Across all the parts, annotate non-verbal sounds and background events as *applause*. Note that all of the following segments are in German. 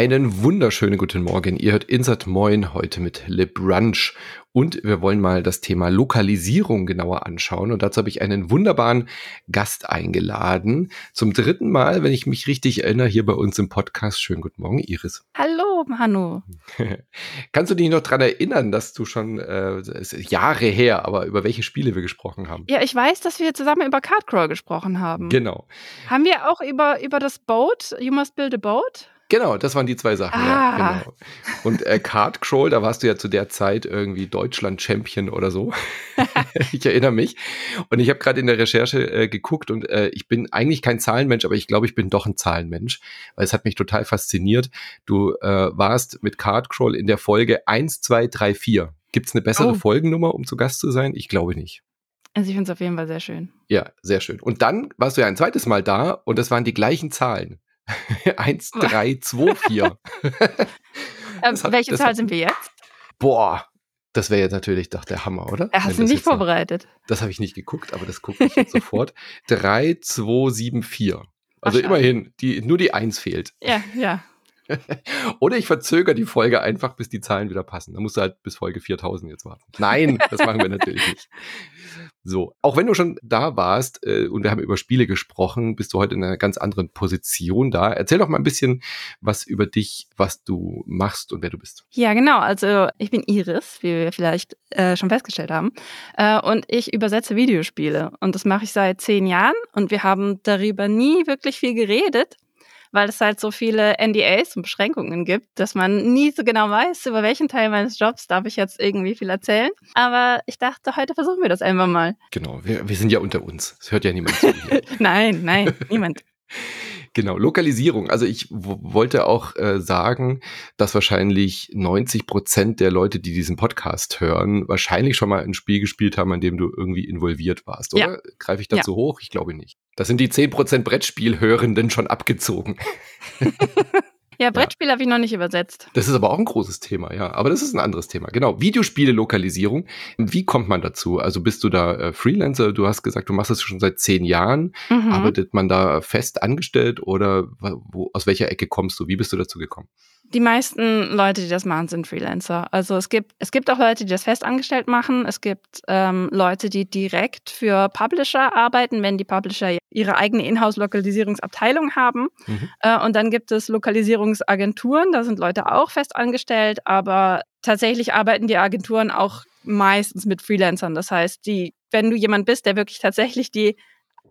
Einen wunderschönen guten Morgen. Ihr hört Insert Moin heute mit Le Brunch und wir wollen mal das Thema Lokalisierung genauer anschauen. Und dazu habe ich einen wunderbaren Gast eingeladen. Zum dritten Mal, wenn ich mich richtig erinnere, hier bei uns im Podcast. Schönen guten Morgen, Iris. Hallo, Manu. *laughs* Kannst du dich noch daran erinnern, dass du schon äh, Jahre her, aber über welche Spiele wir gesprochen haben? Ja, ich weiß, dass wir zusammen über Cardcrawl gesprochen haben. Genau. Haben wir auch über, über das Boat, You Must Build a Boat? Genau, das waren die zwei Sachen. Ah. Ja, genau. Und äh, Card Crawl, da warst du ja zu der Zeit irgendwie Deutschland-Champion oder so. *laughs* ich erinnere mich. Und ich habe gerade in der Recherche äh, geguckt und äh, ich bin eigentlich kein Zahlenmensch, aber ich glaube, ich bin doch ein Zahlenmensch, weil es hat mich total fasziniert. Du äh, warst mit Card Crawl in der Folge 1, 2, 3, 4. Gibt es eine bessere oh. Folgennummer, um zu Gast zu sein? Ich glaube nicht. Also ich finde es auf jeden Fall sehr schön. Ja, sehr schön. Und dann warst du ja ein zweites Mal da und das waren die gleichen Zahlen. 1, 3, 2, 4. ähm, hat, welche Zahl sind wir jetzt? Boah, das wäre jetzt natürlich doch der Hammer, oder? Er hast du nicht vorbereitet. Noch, das habe ich nicht geguckt, aber das gucke ich jetzt sofort. 3, 2, 7, 4. Also Ach, immerhin, die, nur die 1 fehlt. Ja, ja. Oder ich verzögere die Folge einfach, bis die Zahlen wieder passen. Da musst du halt bis Folge 4000 jetzt warten. Nein, das machen wir natürlich nicht. So, auch wenn du schon da warst äh, und wir haben über Spiele gesprochen, bist du heute in einer ganz anderen Position da. Erzähl doch mal ein bisschen was über dich, was du machst und wer du bist. Ja, genau. Also ich bin Iris, wie wir vielleicht äh, schon festgestellt haben. Äh, und ich übersetze Videospiele. Und das mache ich seit zehn Jahren. Und wir haben darüber nie wirklich viel geredet weil es halt so viele NDAs und Beschränkungen gibt, dass man nie so genau weiß, über welchen Teil meines Jobs darf ich jetzt irgendwie viel erzählen. Aber ich dachte, heute versuchen wir das einfach mal. Genau, wir, wir sind ja unter uns. Es hört ja niemand zu. *laughs* nein, nein, niemand. Genau, Lokalisierung. Also ich wollte auch äh, sagen, dass wahrscheinlich 90 Prozent der Leute, die diesen Podcast hören, wahrscheinlich schon mal ein Spiel gespielt haben, an dem du irgendwie involviert warst, oder? Ja. Greife ich dazu ja. hoch? Ich glaube nicht. Das sind die 10 Prozent Brettspielhörenden schon abgezogen. *laughs* Ja, Brettspiel ja. habe ich noch nicht übersetzt. Das ist aber auch ein großes Thema, ja. Aber das ist ein anderes Thema. Genau. Videospiele-Lokalisierung. Wie kommt man dazu? Also bist du da äh, Freelancer? Du hast gesagt, du machst das schon seit zehn Jahren. Mhm. Arbeitet man da fest angestellt oder wo, aus welcher Ecke kommst du? Wie bist du dazu gekommen? Die meisten Leute, die das machen, sind Freelancer. Also es gibt, es gibt auch Leute, die das festangestellt machen. Es gibt ähm, Leute, die direkt für Publisher arbeiten, wenn die Publisher ihre eigene Inhouse-Lokalisierungsabteilung haben. Mhm. Äh, und dann gibt es Lokalisierungsagenturen, da sind Leute auch festangestellt, aber tatsächlich arbeiten die Agenturen auch meistens mit Freelancern. Das heißt, die, wenn du jemand bist, der wirklich tatsächlich die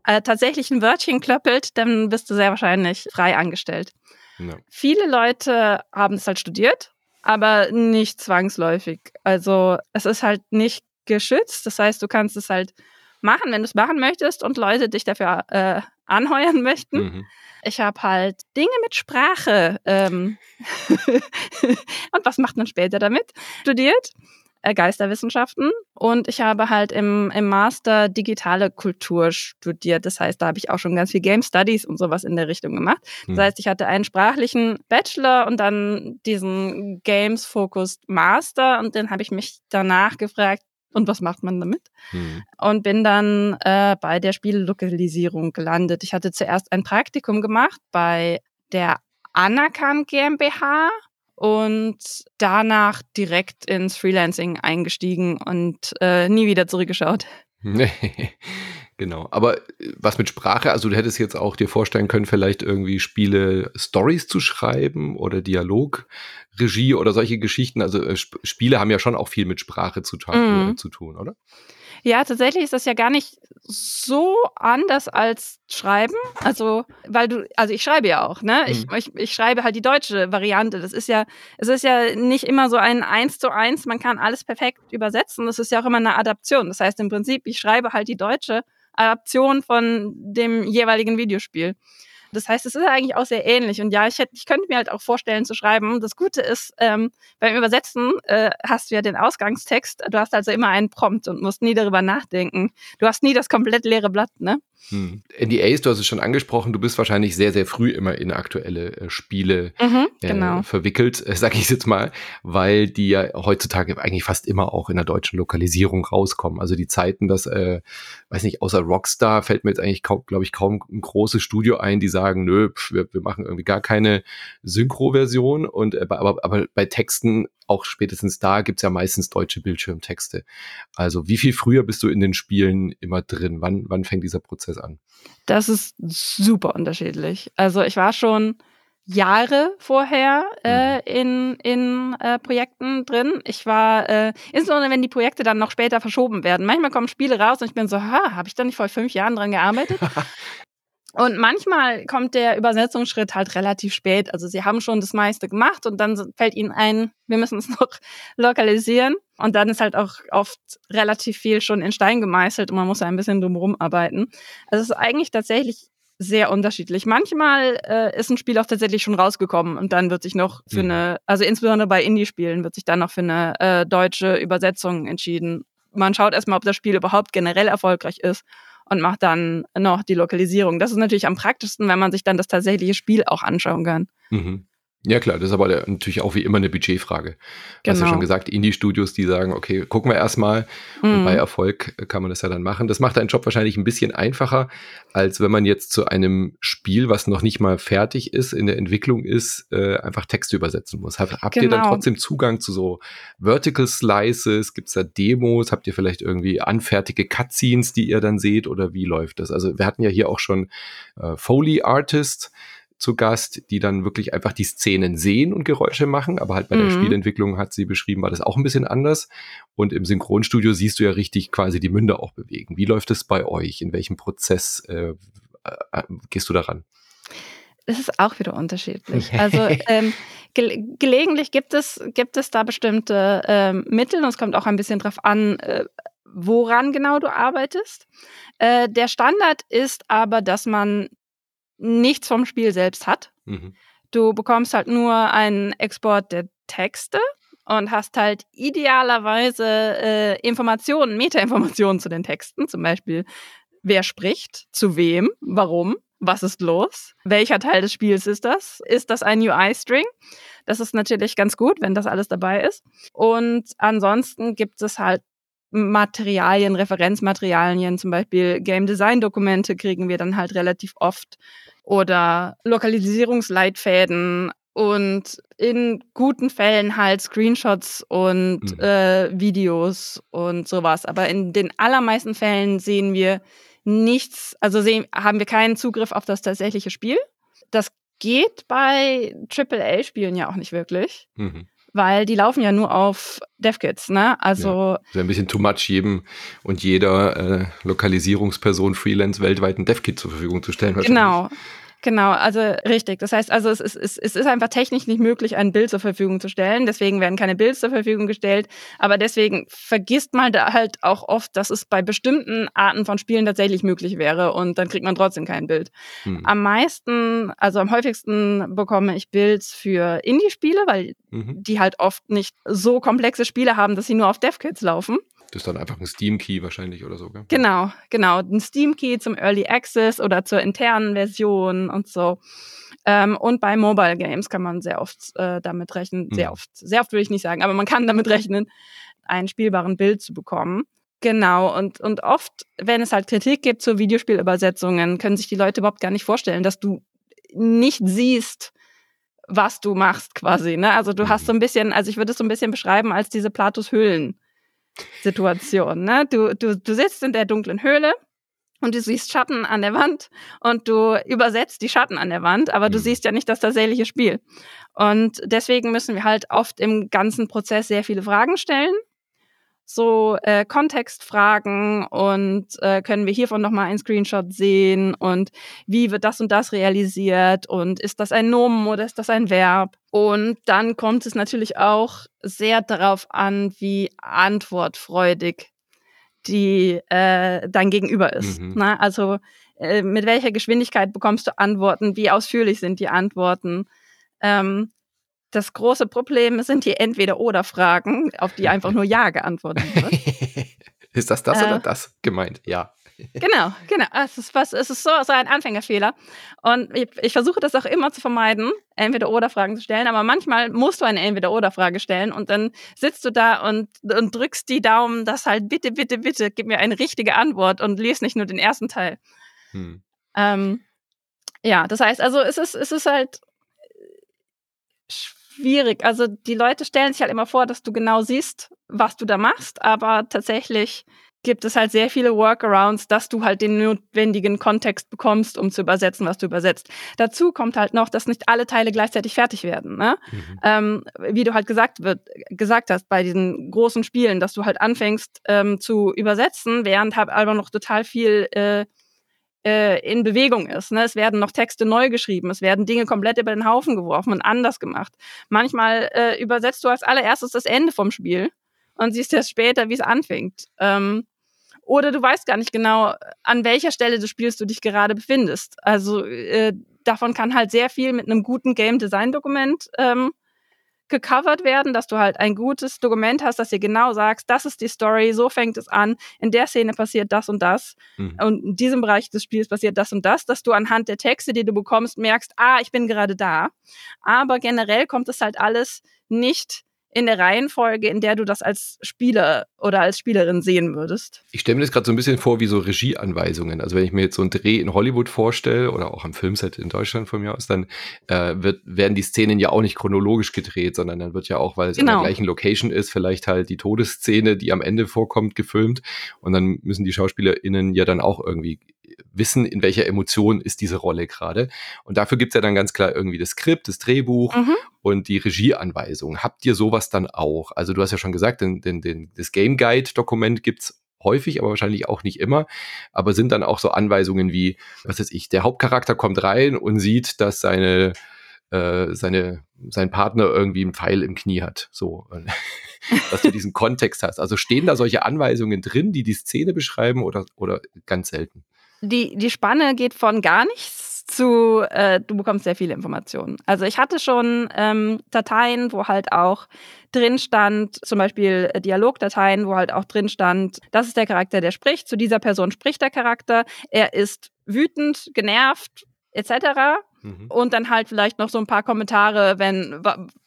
äh, tatsächlichen Wörtchen klöppelt, dann bist du sehr wahrscheinlich frei angestellt. Ja. Viele Leute haben es halt studiert, aber nicht zwangsläufig. Also es ist halt nicht geschützt. Das heißt, du kannst es halt machen, wenn du es machen möchtest und Leute dich dafür äh, anheuern *laughs* möchten. Mhm. Ich habe halt Dinge mit Sprache ähm *laughs* und was macht man später damit studiert. Äh, Geisterwissenschaften und ich habe halt im, im Master digitale Kultur studiert. Das heißt, da habe ich auch schon ganz viel Game Studies und sowas in der Richtung gemacht. Das hm. heißt, ich hatte einen sprachlichen Bachelor und dann diesen Games-Focused Master und den habe ich mich danach gefragt, und was macht man damit? Hm. Und bin dann äh, bei der Spiellokalisierung gelandet. Ich hatte zuerst ein Praktikum gemacht bei der Anakan GmbH und danach direkt ins Freelancing eingestiegen und äh, nie wieder zurückgeschaut. Nee, *laughs* genau. Aber äh, was mit Sprache, also du hättest jetzt auch dir vorstellen können, vielleicht irgendwie Spiele Stories zu schreiben oder Dialogregie oder solche Geschichten. Also äh, Spiele haben ja schon auch viel mit Sprache zu, mm. zu tun, oder? Ja, tatsächlich ist das ja gar nicht so anders als Schreiben. Also, weil du, also ich schreibe ja auch, ne? Ich, mhm. ich, ich schreibe halt die deutsche Variante. Das ist ja, es ist ja nicht immer so ein Eins zu eins, man kann alles perfekt übersetzen. Das ist ja auch immer eine Adaption. Das heißt im Prinzip, ich schreibe halt die deutsche Adaption von dem jeweiligen Videospiel. Das heißt, es ist eigentlich auch sehr ähnlich. Und ja, ich, hätte, ich könnte mir halt auch vorstellen zu schreiben. Das Gute ist, ähm, beim Übersetzen äh, hast du ja den Ausgangstext. Du hast also immer einen Prompt und musst nie darüber nachdenken. Du hast nie das komplett leere Blatt, ne? Hm. NDAs, du hast es schon angesprochen, du bist wahrscheinlich sehr, sehr früh immer in aktuelle äh, Spiele mhm, genau. äh, verwickelt, äh, sag ich jetzt mal, weil die ja heutzutage eigentlich fast immer auch in der deutschen Lokalisierung rauskommen. Also die Zeiten, dass, äh, weiß nicht, außer Rockstar fällt mir jetzt eigentlich, glaube ich, kaum ein großes Studio ein, die sagen, nö, pf, wir, wir machen irgendwie gar keine Synchro-Version und äh, aber, aber bei Texten auch spätestens da gibt's ja meistens deutsche Bildschirmtexte. Also wie viel früher bist du in den Spielen immer drin? Wann, wann fängt dieser Prozess an? Das ist super unterschiedlich. Also ich war schon Jahre vorher äh, mhm. in, in äh, Projekten drin. Ich war, äh, insbesondere wenn die Projekte dann noch später verschoben werden. Manchmal kommen Spiele raus und ich bin so, ha, habe ich da nicht vor fünf Jahren dran gearbeitet? *laughs* Und manchmal kommt der Übersetzungsschritt halt relativ spät. Also sie haben schon das meiste gemacht und dann fällt ihnen ein, wir müssen es noch *laughs* lokalisieren. Und dann ist halt auch oft relativ viel schon in Stein gemeißelt und man muss ein bisschen drumherum arbeiten. Also es ist eigentlich tatsächlich sehr unterschiedlich. Manchmal äh, ist ein Spiel auch tatsächlich schon rausgekommen und dann wird sich noch für mhm. eine, also insbesondere bei Indie-Spielen wird sich dann noch für eine äh, deutsche Übersetzung entschieden. Man schaut erstmal, ob das Spiel überhaupt generell erfolgreich ist und macht dann noch die Lokalisierung. Das ist natürlich am praktischsten, wenn man sich dann das tatsächliche Spiel auch anschauen kann. Mhm. Ja klar, das ist aber natürlich auch wie immer eine Budgetfrage. Du hast ja schon genau. gesagt, Indie-Studios, die sagen, okay, gucken wir erstmal mhm. und bei Erfolg kann man das ja dann machen. Das macht deinen Job wahrscheinlich ein bisschen einfacher, als wenn man jetzt zu einem Spiel, was noch nicht mal fertig ist, in der Entwicklung ist, äh, einfach Texte übersetzen muss. Habt, habt genau. ihr dann genau. trotzdem Zugang zu so Vertical Slices? Gibt es da Demos? Habt ihr vielleicht irgendwie anfertige Cutscenes, die ihr dann seht oder wie läuft das? Also wir hatten ja hier auch schon äh, Foley Artist, zu Gast, die dann wirklich einfach die Szenen sehen und Geräusche machen. Aber halt bei mhm. der Spielentwicklung hat sie beschrieben, war das auch ein bisschen anders. Und im Synchronstudio siehst du ja richtig quasi die Münder auch bewegen. Wie läuft es bei euch? In welchem Prozess äh, äh, gehst du daran? Es ist auch wieder unterschiedlich. *laughs* Also ähm, ge gelegentlich gibt es, gibt es da bestimmte ähm, Mittel und es kommt auch ein bisschen drauf an, äh, woran genau du arbeitest. Äh, der Standard ist aber, dass man nichts vom Spiel selbst hat. Mhm. Du bekommst halt nur einen Export der Texte und hast halt idealerweise äh, Informationen, Metainformationen zu den Texten, zum Beispiel wer spricht, zu wem, warum, was ist los, welcher Teil des Spiels ist das, ist das ein UI-String? Das ist natürlich ganz gut, wenn das alles dabei ist. Und ansonsten gibt es halt Materialien, Referenzmaterialien, zum Beispiel Game Design Dokumente kriegen wir dann halt relativ oft oder Lokalisierungsleitfäden und in guten Fällen halt Screenshots und mhm. äh, Videos und sowas. Aber in den allermeisten Fällen sehen wir nichts, also sehen, haben wir keinen Zugriff auf das tatsächliche Spiel. Das geht bei AAA-Spielen ja auch nicht wirklich. Mhm weil die laufen ja nur auf DevKits, ne? Also ja, ist ein bisschen too much jedem und jeder äh, Lokalisierungsperson Freelance weltweit ein DevKit zur Verfügung zu stellen. Genau. Genau, also richtig. Das heißt also, es ist, es ist einfach technisch nicht möglich, ein Bild zur Verfügung zu stellen. Deswegen werden keine Bilder zur Verfügung gestellt. Aber deswegen vergisst man da halt auch oft, dass es bei bestimmten Arten von Spielen tatsächlich möglich wäre und dann kriegt man trotzdem kein Bild. Hm. Am meisten, also am häufigsten bekomme ich Bilds für Indie-Spiele, weil mhm. die halt oft nicht so komplexe Spiele haben, dass sie nur auf DevKits laufen. Das ist dann einfach ein Steam-Key wahrscheinlich oder so, gell? Genau, genau. Ein Steam-Key zum Early Access oder zur internen Version und so. Ähm, und bei Mobile Games kann man sehr oft äh, damit rechnen, mhm. sehr oft, sehr oft würde ich nicht sagen, aber man kann damit rechnen, einen spielbaren Bild zu bekommen. Genau, und, und oft, wenn es halt Kritik gibt zu Videospielübersetzungen, können sich die Leute überhaupt gar nicht vorstellen, dass du nicht siehst, was du machst quasi. Ne? Also du hast mhm. so ein bisschen, also ich würde es so ein bisschen beschreiben als diese Platus Höhlen. Situation. Ne? Du, du, du sitzt in der dunklen Höhle und du siehst Schatten an der Wand und du übersetzt die Schatten an der Wand, aber du mhm. siehst ja nicht das tatsächliche Spiel. Und deswegen müssen wir halt oft im ganzen Prozess sehr viele Fragen stellen so äh, Kontextfragen und äh, können wir hiervon nochmal einen Screenshot sehen und wie wird das und das realisiert und ist das ein Nomen oder ist das ein Verb? Und dann kommt es natürlich auch sehr darauf an, wie antwortfreudig die äh, dein Gegenüber ist. Mhm. Na, ne? also äh, mit welcher Geschwindigkeit bekommst du Antworten? Wie ausführlich sind die Antworten? Ähm, das große Problem sind die Entweder-Oder-Fragen, auf die einfach nur Ja geantwortet *laughs* wird. Ist das das äh, oder das gemeint? Ja. genau, genau. Es ist, was, es ist so, so ein Anfängerfehler. Und ich, ich versuche das auch immer zu vermeiden, Entweder-Oder-Fragen zu stellen. Aber manchmal musst du eine Entweder-Oder-Frage stellen und dann sitzt du da und, und drückst die Daumen, dass halt bitte, bitte, bitte, gib mir eine richtige Antwort und lese nicht nur den ersten Teil. Hm. Ähm, ja, das heißt, also es ist, es ist halt schwierig. Also die Leute stellen sich halt immer vor, dass du genau siehst, was du da machst, aber tatsächlich gibt es halt sehr viele Workarounds, dass du halt den notwendigen Kontext bekommst, um zu übersetzen, was du übersetzt. Dazu kommt halt noch, dass nicht alle Teile gleichzeitig fertig werden. Ne? Mhm. Ähm, wie du halt gesagt, wird, gesagt hast bei diesen großen Spielen, dass du halt anfängst ähm, zu übersetzen, während halt aber noch total viel äh, äh, in Bewegung ist. Ne? Es werden noch Texte neu geschrieben, es werden Dinge komplett über den Haufen geworfen und anders gemacht. Manchmal äh, übersetzt du als allererstes das Ende vom Spiel und siehst erst später, wie es anfängt. Ähm, oder du weißt gar nicht genau, an welcher Stelle des Spiels du dich gerade befindest. Also äh, davon kann halt sehr viel mit einem guten Game Design Dokument ähm, gecovert werden, dass du halt ein gutes Dokument hast, dass dir genau sagst, das ist die Story, so fängt es an, in der Szene passiert das und das mhm. und in diesem Bereich des Spiels passiert das und das, dass du anhand der Texte, die du bekommst, merkst, ah, ich bin gerade da. Aber generell kommt es halt alles nicht in der Reihenfolge, in der du das als Spieler oder als Spielerin sehen würdest? Ich stelle mir das gerade so ein bisschen vor wie so Regieanweisungen. Also wenn ich mir jetzt so einen Dreh in Hollywood vorstelle oder auch am Filmset in Deutschland von mir aus, dann äh, wird, werden die Szenen ja auch nicht chronologisch gedreht, sondern dann wird ja auch, weil es genau. in der gleichen Location ist, vielleicht halt die Todesszene, die am Ende vorkommt, gefilmt. Und dann müssen die SchauspielerInnen ja dann auch irgendwie wissen, in welcher Emotion ist diese Rolle gerade. Und dafür gibt's ja dann ganz klar irgendwie das Skript, das Drehbuch mhm. und die Regieanweisung. Habt ihr sowas dann auch? Also du hast ja schon gesagt, den, den, den, das Game Guide-Dokument gibt's häufig, aber wahrscheinlich auch nicht immer. Aber sind dann auch so Anweisungen wie, was weiß ich, der Hauptcharakter kommt rein und sieht, dass seine äh, seine, sein Partner irgendwie einen Pfeil im Knie hat. So, *laughs* dass du diesen Kontext hast. Also stehen da solche Anweisungen drin, die die Szene beschreiben oder, oder ganz selten? Die, die Spanne geht von gar nichts zu, äh, du bekommst sehr viele Informationen. Also ich hatte schon ähm, Dateien, wo halt auch drin stand, zum Beispiel äh, Dialogdateien, wo halt auch drin stand, das ist der Charakter, der spricht, zu dieser Person spricht der Charakter, er ist wütend, genervt, etc. Mhm. Und dann halt vielleicht noch so ein paar Kommentare, wenn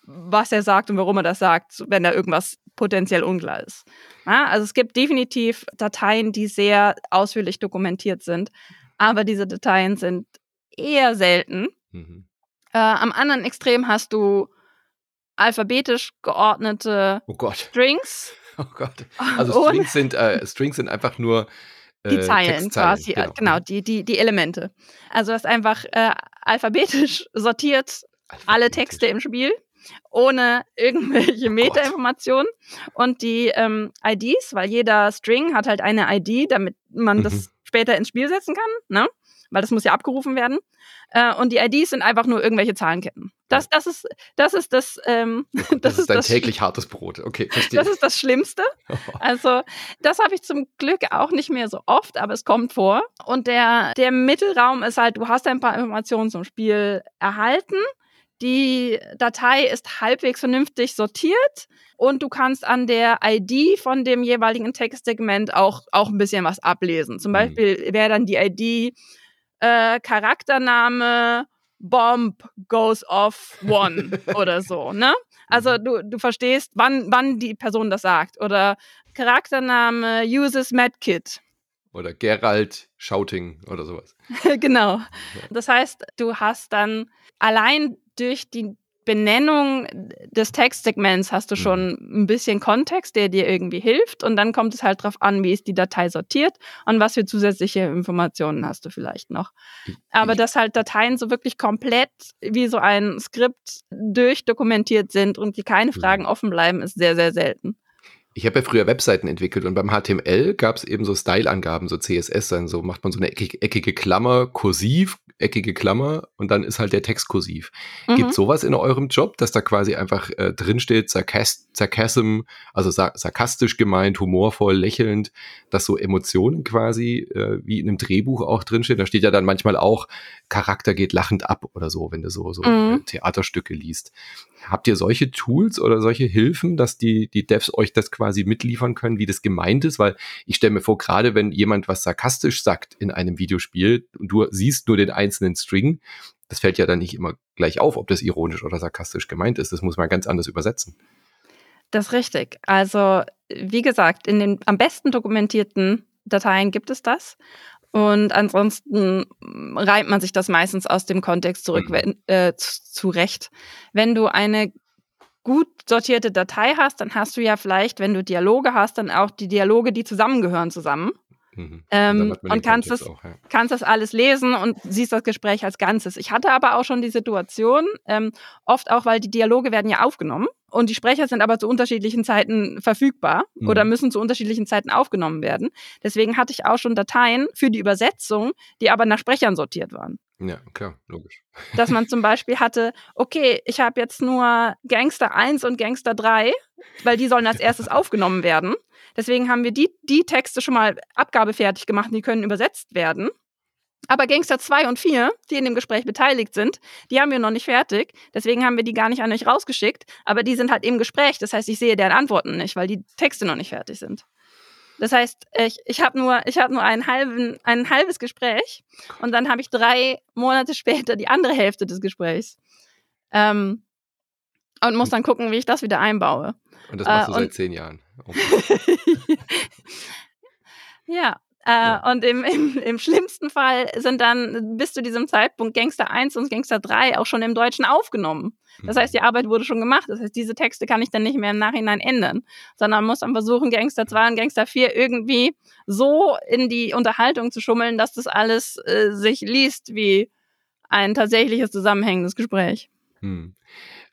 was er sagt und warum er das sagt, wenn da irgendwas potenziell unklar ist. Ja, also es gibt definitiv Dateien, die sehr ausführlich dokumentiert sind, aber diese Dateien sind eher selten. Mhm. Äh, am anderen Extrem hast du alphabetisch geordnete oh Strings. *laughs* Oh Gott. Also Strings sind, äh, Strings sind einfach nur äh, die Zeilen quasi, genau. genau, die, die, die Elemente. Also du hast einfach äh, alphabetisch sortiert alphabetisch. alle Texte im Spiel ohne irgendwelche oh Metainformationen. Und die ähm, IDs, weil jeder String hat halt eine ID, damit man mhm. das später ins Spiel setzen kann, ne? Weil das muss ja abgerufen werden. Äh, und die IDs sind einfach nur irgendwelche Zahlenketten. Das, das ist, das ist das. Ähm, *laughs* das, das, ist dein das täglich hartes Brot. Okay, verstehe. Das ist das Schlimmste. *laughs* Also, das habe ich zum Glück auch nicht mehr so oft, aber es kommt vor. Und der, der Mittelraum ist halt, du hast ein paar Informationen zum Spiel erhalten die Datei ist halbwegs vernünftig sortiert und du kannst an der ID von dem jeweiligen Textsegment auch, auch ein bisschen was ablesen. Zum mhm. Beispiel wäre dann die ID äh, Charaktername Bomb goes off one *laughs* oder so, ne? Also mhm. du, du verstehst, wann, wann die Person das sagt. Oder Charaktername uses medkit. Oder Gerald Shouting oder sowas. *laughs* genau. Das heißt, du hast dann allein durch die Benennung des Textsegments hast du schon mhm. ein bisschen Kontext, der dir irgendwie hilft. Und dann kommt es halt darauf an, wie ist die Datei sortiert und was für zusätzliche Informationen hast du vielleicht noch. Aber dass halt Dateien so wirklich komplett wie so ein Skript durchdokumentiert sind und die keine Fragen offen bleiben, ist sehr, sehr selten. Ich habe ja früher Webseiten entwickelt und beim HTML gab es eben so Style-Angaben, so CSS, dann so macht man so eine eckige, eckige Klammer, kursiv, eckige Klammer und dann ist halt der Text kursiv. Mhm. Gibt sowas in eurem Job, dass da quasi einfach äh, drinsteht, Sarkasm, also sar sarkastisch gemeint, humorvoll, lächelnd, dass so Emotionen quasi äh, wie in einem Drehbuch auch drinsteht. Da steht ja dann manchmal auch, Charakter geht lachend ab oder so, wenn du so, so mhm. Theaterstücke liest. Habt ihr solche Tools oder solche Hilfen, dass die, die Devs euch das quasi mitliefern können, wie das gemeint ist? Weil ich stelle mir vor, gerade wenn jemand was sarkastisch sagt in einem Videospiel und du siehst nur den einzelnen String, das fällt ja dann nicht immer gleich auf, ob das ironisch oder sarkastisch gemeint ist. Das muss man ganz anders übersetzen. Das ist richtig. Also, wie gesagt, in den am besten dokumentierten Dateien gibt es das. Und ansonsten reimt man sich das meistens aus dem Kontext zurück mhm. äh, zurecht. Wenn du eine gut sortierte Datei hast, dann hast du ja vielleicht, wenn du Dialoge hast, dann auch die Dialoge, die zusammengehören, zusammen. Mhm. Ähm, und kannst das, auch, ja. kannst das alles lesen und siehst das Gespräch als Ganzes. Ich hatte aber auch schon die Situation, ähm, oft auch, weil die Dialoge werden ja aufgenommen und die Sprecher sind aber zu unterschiedlichen Zeiten verfügbar mhm. oder müssen zu unterschiedlichen Zeiten aufgenommen werden. Deswegen hatte ich auch schon Dateien für die Übersetzung, die aber nach Sprechern sortiert waren. Ja, klar, logisch. *laughs* Dass man zum Beispiel hatte, okay, ich habe jetzt nur Gangster 1 und Gangster 3, weil die sollen als erstes aufgenommen werden. Deswegen haben wir die, die Texte schon mal abgabefertig gemacht, die können übersetzt werden. Aber Gangster 2 und 4, die in dem Gespräch beteiligt sind, die haben wir noch nicht fertig. Deswegen haben wir die gar nicht an euch rausgeschickt. Aber die sind halt im Gespräch. Das heißt, ich sehe deren Antworten nicht, weil die Texte noch nicht fertig sind. Das heißt, ich, ich habe nur, hab nur einen halben, ein halbes Gespräch und dann habe ich drei Monate später die andere Hälfte des Gesprächs. Ähm, und muss dann gucken, wie ich das wieder einbaue. Und das machst äh, du seit zehn Jahren. *laughs* Ja, äh, ja. Und im, *laughs* im, im schlimmsten Fall sind dann bis zu diesem Zeitpunkt Gangster 1 und Gangster 3 auch schon im Deutschen aufgenommen. Das heißt, die mhm. Arbeit wurde schon gemacht. Das heißt, diese Texte kann ich dann nicht mehr im Nachhinein ändern, sondern muss dann versuchen, Gangster 2 und Gangster 4 irgendwie so in die Unterhaltung zu schummeln, dass das alles äh, sich liest wie ein tatsächliches zusammenhängendes Gespräch. Hm.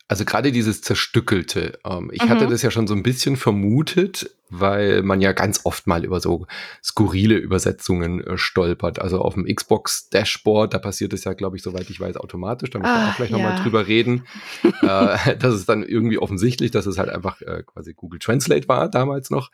Also gerade dieses Zerstückelte. Ähm, ich mhm. hatte das ja schon so ein bisschen vermutet, weil man ja ganz oft mal über so skurrile Übersetzungen äh, stolpert. Also auf dem Xbox Dashboard, da passiert es ja, glaube ich, soweit ich weiß, automatisch. Da müssen wir auch gleich ja. nochmal drüber reden. *laughs* äh, das ist dann irgendwie offensichtlich, dass es halt einfach äh, quasi Google Translate war damals noch.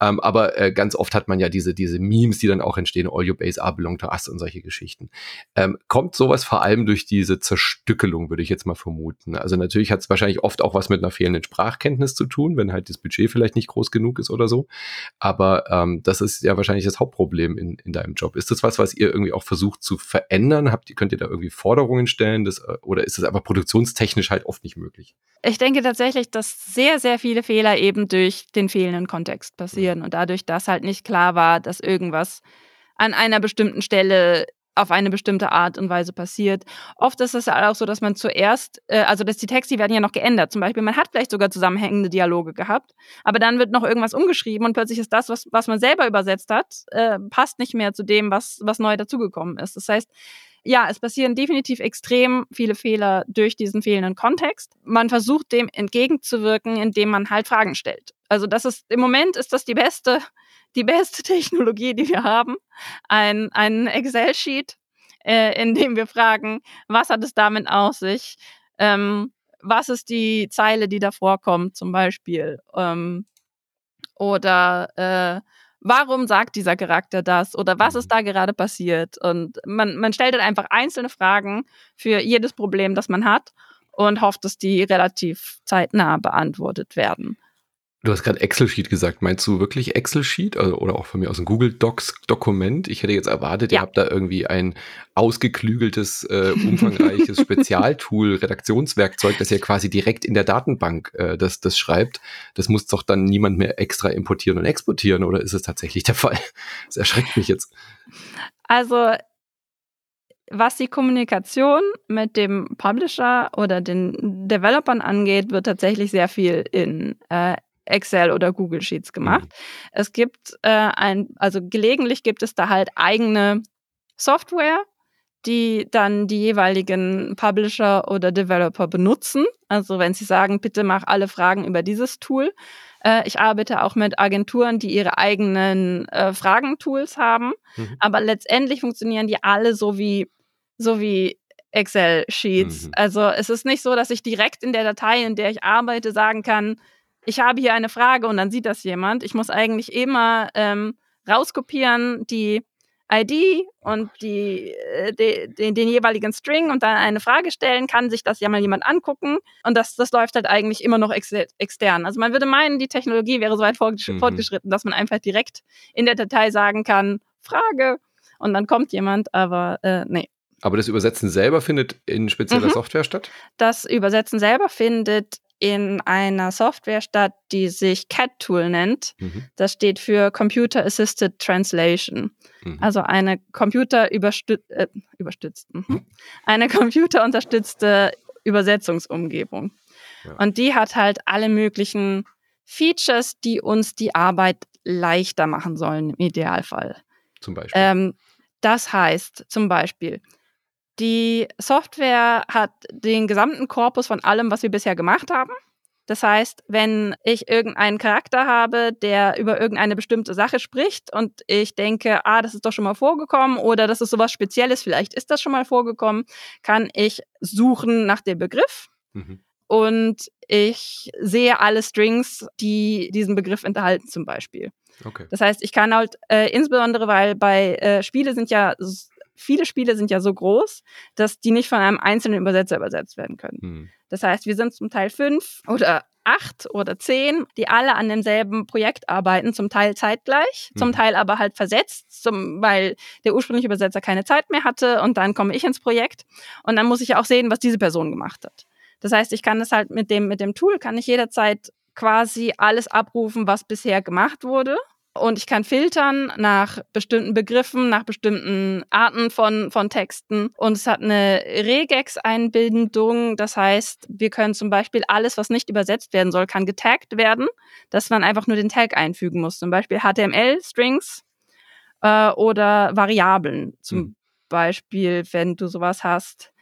Ähm, aber äh, ganz oft hat man ja diese, diese Memes, die dann auch entstehen, All Your Base are belong to us und solche Geschichten. Ähm, kommt sowas vor allem durch diese Zerstückelung, würde ich jetzt mal vermuten. Also natürlich hat es wahrscheinlich oft auch was mit einer fehlenden Sprachkenntnis zu tun, wenn halt das Budget vielleicht nicht groß genug ist oder so. Aber ähm, das ist ja wahrscheinlich das Hauptproblem in, in deinem Job. Ist das was, was ihr irgendwie auch versucht zu verändern? Habt ihr, könnt ihr da irgendwie Forderungen stellen? Das, äh, oder ist das einfach produktionstechnisch halt oft nicht möglich? Ich denke tatsächlich, dass sehr, sehr viele Fehler eben durch den fehlenden Kontext passieren mhm. und dadurch, dass halt nicht klar war, dass irgendwas an einer bestimmten Stelle auf eine bestimmte Art und Weise passiert. Oft ist es ja auch so, dass man zuerst, äh, also dass die Texte werden ja noch geändert. Zum Beispiel, man hat vielleicht sogar zusammenhängende Dialoge gehabt, aber dann wird noch irgendwas umgeschrieben und plötzlich ist das, was, was man selber übersetzt hat, äh, passt nicht mehr zu dem, was, was neu dazugekommen ist. Das heißt, ja, es passieren definitiv extrem viele Fehler durch diesen fehlenden Kontext. Man versucht dem entgegenzuwirken, indem man halt Fragen stellt. Also das ist im Moment ist das die beste die beste *laughs* Technologie, die wir haben, ein, ein Excel-Sheet, äh, in dem wir fragen, was hat es damit auf sich? Ähm, was ist die Zeile, die da vorkommt, zum Beispiel? Ähm, oder äh, warum sagt dieser Charakter das? Oder was ist mhm. da gerade passiert? Und man, man stellt dann einfach einzelne Fragen für jedes Problem, das man hat und hofft, dass die relativ zeitnah beantwortet werden. Du hast gerade Excel-Sheet gesagt. Meinst du wirklich Excel-Sheet also, oder auch von mir aus ein Google Docs-Dokument? Ich hätte jetzt erwartet, ja. ihr habt da irgendwie ein ausgeklügeltes, äh, umfangreiches *laughs* Spezialtool, Redaktionswerkzeug, das ihr quasi direkt in der Datenbank äh, das, das schreibt. Das muss doch dann niemand mehr extra importieren und exportieren, oder ist es tatsächlich der Fall? Das erschreckt mich jetzt. Also was die Kommunikation mit dem Publisher oder den Developern angeht, wird tatsächlich sehr viel in äh, Excel oder Google Sheets gemacht. Mhm. Es gibt äh, ein, also gelegentlich gibt es da halt eigene Software, die dann die jeweiligen Publisher oder Developer benutzen. Also wenn sie sagen, bitte mach alle Fragen über dieses Tool. Äh, ich arbeite auch mit Agenturen, die ihre eigenen äh, Fragentools haben. Mhm. Aber letztendlich funktionieren die alle so wie, so wie Excel-Sheets. Mhm. Also es ist nicht so, dass ich direkt in der Datei, in der ich arbeite, sagen kann, ich habe hier eine Frage und dann sieht das jemand. Ich muss eigentlich immer ähm, rauskopieren, die ID und die, äh, de, den, den jeweiligen String und dann eine Frage stellen, kann sich das ja mal jemand angucken. Und das, das läuft halt eigentlich immer noch ex extern. Also man würde meinen, die Technologie wäre so weit mhm. fortgeschritten, dass man einfach direkt in der Datei sagen kann, Frage, und dann kommt jemand, aber äh, nee. Aber das Übersetzen selber findet in spezieller mhm. Software statt? Das Übersetzen selber findet in einer Software statt, die sich CAT-Tool nennt. Mhm. Das steht für Computer Assisted Translation. Mhm. Also eine computerüberstützte, äh, mhm. mhm. eine computerunterstützte Übersetzungsumgebung. Ja. Und die hat halt alle möglichen Features, die uns die Arbeit leichter machen sollen im Idealfall. Zum Beispiel. Ähm, das heißt zum Beispiel, die Software hat den gesamten Korpus von allem, was wir bisher gemacht haben. Das heißt, wenn ich irgendeinen Charakter habe, der über irgendeine bestimmte Sache spricht und ich denke, ah, das ist doch schon mal vorgekommen oder das ist sowas Spezielles, vielleicht ist das schon mal vorgekommen, kann ich suchen nach dem Begriff. Mhm. Und ich sehe alle Strings, die diesen Begriff enthalten, zum Beispiel. Okay. Das heißt, ich kann halt äh, insbesondere, weil bei äh, Spiele sind ja viele Spiele sind ja so groß, dass die nicht von einem einzelnen Übersetzer übersetzt werden können. Mhm. Das heißt, wir sind zum Teil fünf oder acht oder zehn, die alle an demselben Projekt arbeiten, zum Teil zeitgleich, mhm. zum Teil aber halt versetzt, zum, weil der ursprüngliche Übersetzer keine Zeit mehr hatte und dann komme ich ins Projekt und dann muss ich ja auch sehen, was diese Person gemacht hat. Das heißt, ich kann das halt mit dem, mit dem Tool, kann ich jederzeit quasi alles abrufen, was bisher gemacht wurde und ich kann filtern nach bestimmten Begriffen, nach bestimmten Arten von, von Texten. Und es hat eine Regex-Einbindung. Das heißt, wir können zum Beispiel alles, was nicht übersetzt werden soll, kann getaggt werden, dass man einfach nur den Tag einfügen muss. Zum Beispiel HTML-Strings äh, oder Variablen. Zum hm. Beispiel, wenn du sowas hast.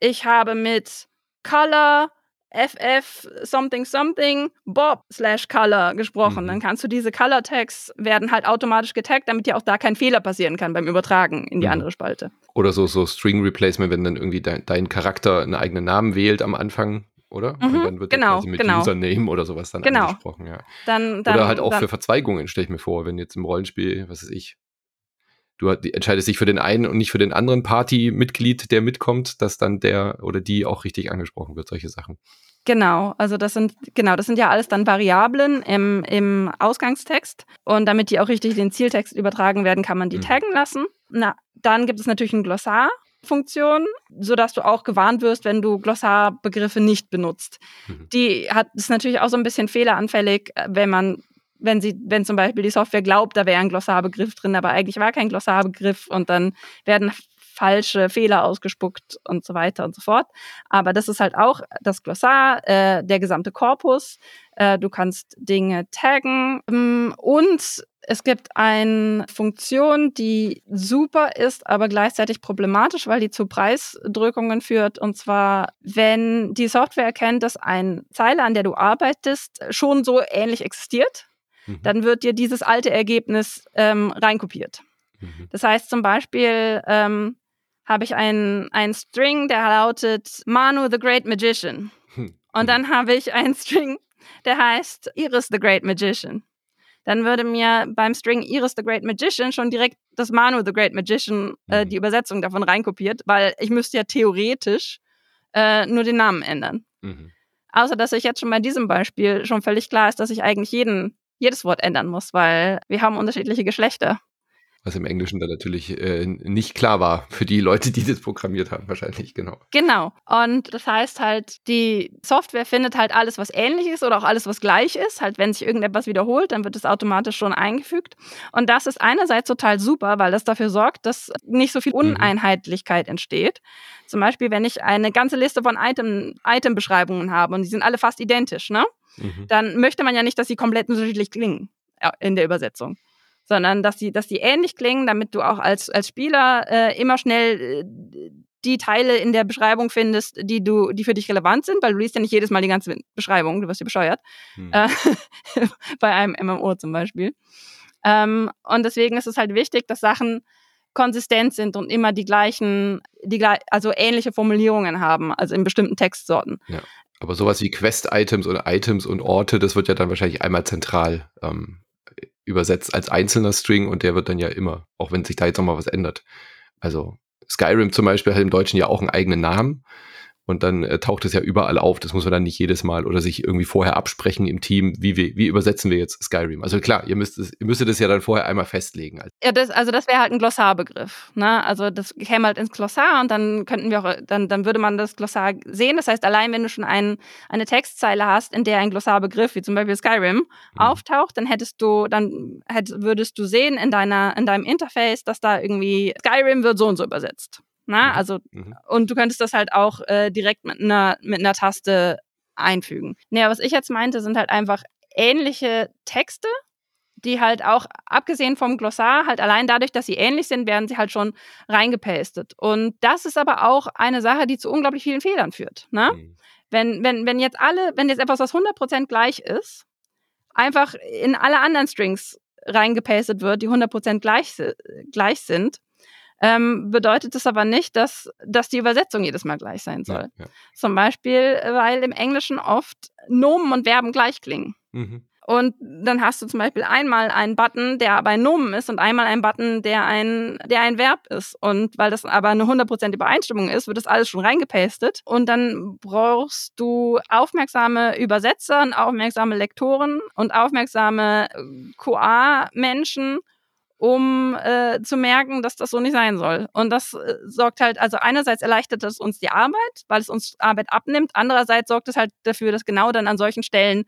Ich habe mit Color FF something something Bob slash Color gesprochen. Mhm. Dann kannst du diese Color Tags werden halt automatisch getaggt, damit dir auch da kein Fehler passieren kann beim Übertragen in die mhm. andere Spalte. Oder so, so String Replacement, wenn dann irgendwie dein, dein Charakter einen eigenen Namen wählt am Anfang oder? Mhm, Und dann wird genau, quasi mit genau. Username oder sowas dann genau. angesprochen, ja. Dann, dann, oder halt auch dann, für Verzweigungen, stelle ich mir vor, wenn jetzt im Rollenspiel, was weiß ich, du entscheidest dich für den einen und nicht für den anderen Party-Mitglied, der mitkommt, dass dann der oder die auch richtig angesprochen wird, solche Sachen. Genau, also das sind, genau, das sind ja alles dann Variablen im, im Ausgangstext. Und damit die auch richtig in den Zieltext übertragen werden, kann man die mhm. taggen lassen. Na, dann gibt es natürlich ein Glossar. Funktion, sodass du auch gewarnt wirst, wenn du Glossarbegriffe nicht benutzt. Mhm. Die hat ist natürlich auch so ein bisschen fehleranfällig, wenn man wenn sie, wenn zum Beispiel die Software glaubt, da wäre ein Glossarbegriff drin, aber eigentlich war kein Glossarbegriff und dann werden falsche Fehler ausgespuckt und so weiter und so fort. Aber das ist halt auch das Glossar, äh, der gesamte Korpus. Äh, du kannst Dinge taggen mm, und es gibt eine Funktion, die super ist, aber gleichzeitig problematisch, weil die zu Preisdrückungen führt. Und zwar, wenn die Software erkennt, dass eine Zeile, an der du arbeitest, schon so ähnlich existiert, mhm. dann wird dir dieses alte Ergebnis ähm, reinkopiert. Mhm. Das heißt zum Beispiel, ähm, habe ich einen, einen String, der lautet Manu the Great Magician. Hm. Und dann habe ich einen *laughs* String, der heißt Iris the Great Magician. Dann würde mir beim String Iris the Great Magician schon direkt das Manu the Great Magician, äh, hm. die Übersetzung davon reinkopiert, weil ich müsste ja theoretisch äh, nur den Namen ändern. Mhm. Außer dass ich jetzt schon bei diesem Beispiel schon völlig klar ist, dass ich eigentlich jeden, jedes Wort ändern muss, weil wir haben unterschiedliche Geschlechter. Was im Englischen dann natürlich äh, nicht klar war für die Leute, die das programmiert haben, wahrscheinlich, genau. Genau. Und das heißt halt, die Software findet halt alles, was ähnlich ist oder auch alles, was gleich ist. Halt, wenn sich irgendetwas wiederholt, dann wird es automatisch schon eingefügt. Und das ist einerseits total super, weil das dafür sorgt, dass nicht so viel mhm. Uneinheitlichkeit mhm. entsteht. Zum Beispiel, wenn ich eine ganze Liste von Item, Item-Beschreibungen habe und die sind alle fast identisch, ne? Mhm. Dann möchte man ja nicht, dass sie komplett unterschiedlich klingen in der Übersetzung sondern dass die, dass die ähnlich klingen, damit du auch als, als Spieler äh, immer schnell äh, die Teile in der Beschreibung findest, die du, die für dich relevant sind, weil du liest ja nicht jedes Mal die ganze Beschreibung, du wirst ja bescheuert. Hm. Äh, *laughs* bei einem MMO zum Beispiel. Ähm, und deswegen ist es halt wichtig, dass Sachen konsistent sind und immer die gleichen, die also ähnliche Formulierungen haben, also in bestimmten Textsorten. Ja. Aber sowas wie Quest-Items oder Items und Orte, das wird ja dann wahrscheinlich einmal zentral ähm, übersetzt als einzelner String und der wird dann ja immer, auch wenn sich da jetzt nochmal was ändert. Also Skyrim zum Beispiel hat im Deutschen ja auch einen eigenen Namen und dann äh, taucht es ja überall auf. Das muss man dann nicht jedes Mal oder sich irgendwie vorher absprechen im Team, wie, wir, wie übersetzen wir jetzt Skyrim. Also klar, ihr müsst es, ihr müsstet es ja dann vorher einmal festlegen. Ja, das, also das wäre halt ein Glossarbegriff. Ne? Also das käme halt ins Glossar und dann könnten wir auch, dann, dann würde man das Glossar sehen. Das heißt, allein wenn du schon ein, eine Textzeile hast, in der ein Glossarbegriff, wie zum Beispiel Skyrim, mhm. auftaucht, dann hättest du, dann hätt, würdest du sehen in deiner, in deinem Interface, dass da irgendwie Skyrim wird so und so übersetzt. Na, mhm. also, mhm. und du könntest das halt auch äh, direkt mit einer, mit einer Taste einfügen. Naja, was ich jetzt meinte, sind halt einfach ähnliche Texte, die halt auch, abgesehen vom Glossar, halt allein dadurch, dass sie ähnlich sind, werden sie halt schon reingepastet. Und das ist aber auch eine Sache, die zu unglaublich vielen Fehlern führt. Ne? Mhm. Wenn, wenn, wenn jetzt alle, wenn jetzt etwas, was 100% gleich ist, einfach in alle anderen Strings reingepastet wird, die 100% gleich, gleich sind, ähm, bedeutet das aber nicht, dass, dass die Übersetzung jedes Mal gleich sein soll. Ja, ja. Zum Beispiel, weil im Englischen oft Nomen und Verben gleich klingen. Mhm. Und dann hast du zum Beispiel einmal einen Button, der aber ein Nomen ist und einmal einen Button, der ein, der ein Verb ist. Und weil das aber eine 100% Übereinstimmung ist, wird das alles schon reingepastet. Und dann brauchst du aufmerksame Übersetzer und aufmerksame Lektoren und aufmerksame äh, QA-Menschen, um äh, zu merken, dass das so nicht sein soll. Und das äh, sorgt halt, also einerseits erleichtert es uns die Arbeit, weil es uns Arbeit abnimmt, andererseits sorgt es halt dafür, dass genau dann an solchen Stellen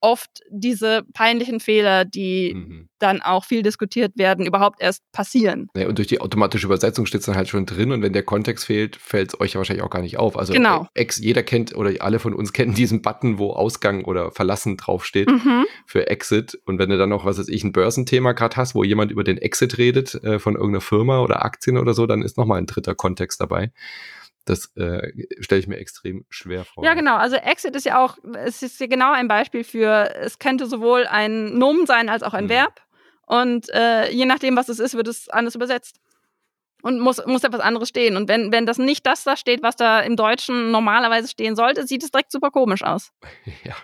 oft diese peinlichen Fehler, die mhm. dann auch viel diskutiert werden, überhaupt erst passieren. Ja, und durch die automatische Übersetzung steht es dann halt schon drin und wenn der Kontext fehlt, fällt es euch ja wahrscheinlich auch gar nicht auf. Also genau. Äh, ex, jeder kennt oder alle von uns *laughs* kennen diesen Button, wo Ausgang oder Verlassen draufsteht mhm. für Exit. Und wenn du dann noch, was weiß ich, ein Börsenthema gerade hast, wo jemand über den Exit redet äh, von irgendeiner Firma oder Aktien oder so, dann ist nochmal ein dritter Kontext dabei. Das äh, stelle ich mir extrem schwer vor. Ja, genau. Also Exit ist ja auch, es ist ja genau ein Beispiel für, es könnte sowohl ein Nomen sein als auch ein mhm. Verb. Und äh, je nachdem, was es ist, wird es anders übersetzt. Und muss, muss etwas anderes stehen. Und wenn, wenn das nicht das da steht, was da im Deutschen normalerweise stehen sollte, sieht es direkt super komisch aus. *laughs* ja.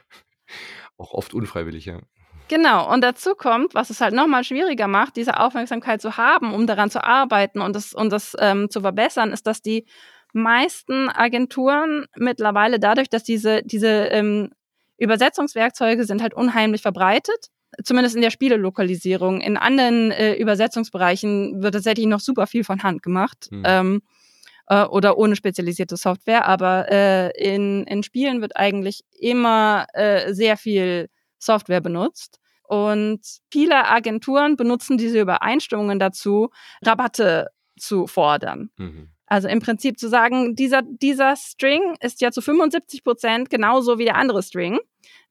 Auch oft unfreiwillig, ja. Genau, und dazu kommt, was es halt nochmal schwieriger macht, diese Aufmerksamkeit zu haben, um daran zu arbeiten und das, und das ähm, zu verbessern, ist, dass die meisten Agenturen mittlerweile dadurch, dass diese, diese ähm, Übersetzungswerkzeuge sind halt unheimlich verbreitet, zumindest in der Spielelokalisierung. In anderen äh, Übersetzungsbereichen wird tatsächlich noch super viel von Hand gemacht. Mhm. Ähm, äh, oder ohne spezialisierte Software, aber äh, in, in Spielen wird eigentlich immer äh, sehr viel Software benutzt. Und viele Agenturen benutzen diese Übereinstimmungen dazu, Rabatte zu fordern. Mhm. Also im Prinzip zu sagen, dieser, dieser String ist ja zu 75 Prozent genauso wie der andere String.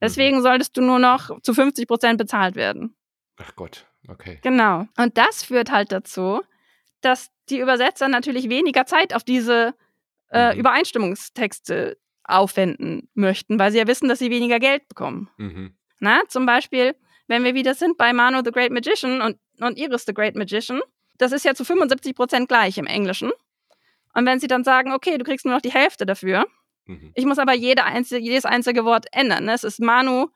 Deswegen mhm. solltest du nur noch zu 50 Prozent bezahlt werden. Ach Gott, okay. Genau. Und das führt halt dazu, dass die Übersetzer natürlich weniger Zeit auf diese äh, mhm. Übereinstimmungstexte aufwenden möchten, weil sie ja wissen, dass sie weniger Geld bekommen. Mhm. Na, zum Beispiel, wenn wir wieder sind bei Mano the Great Magician und, und Iris the Great Magician, das ist ja zu 75 Prozent gleich im Englischen. Und wenn sie dann sagen, okay, du kriegst nur noch die Hälfte dafür, mhm. ich muss aber jede einzige, jedes einzige Wort ändern. Ne? Es ist Manu,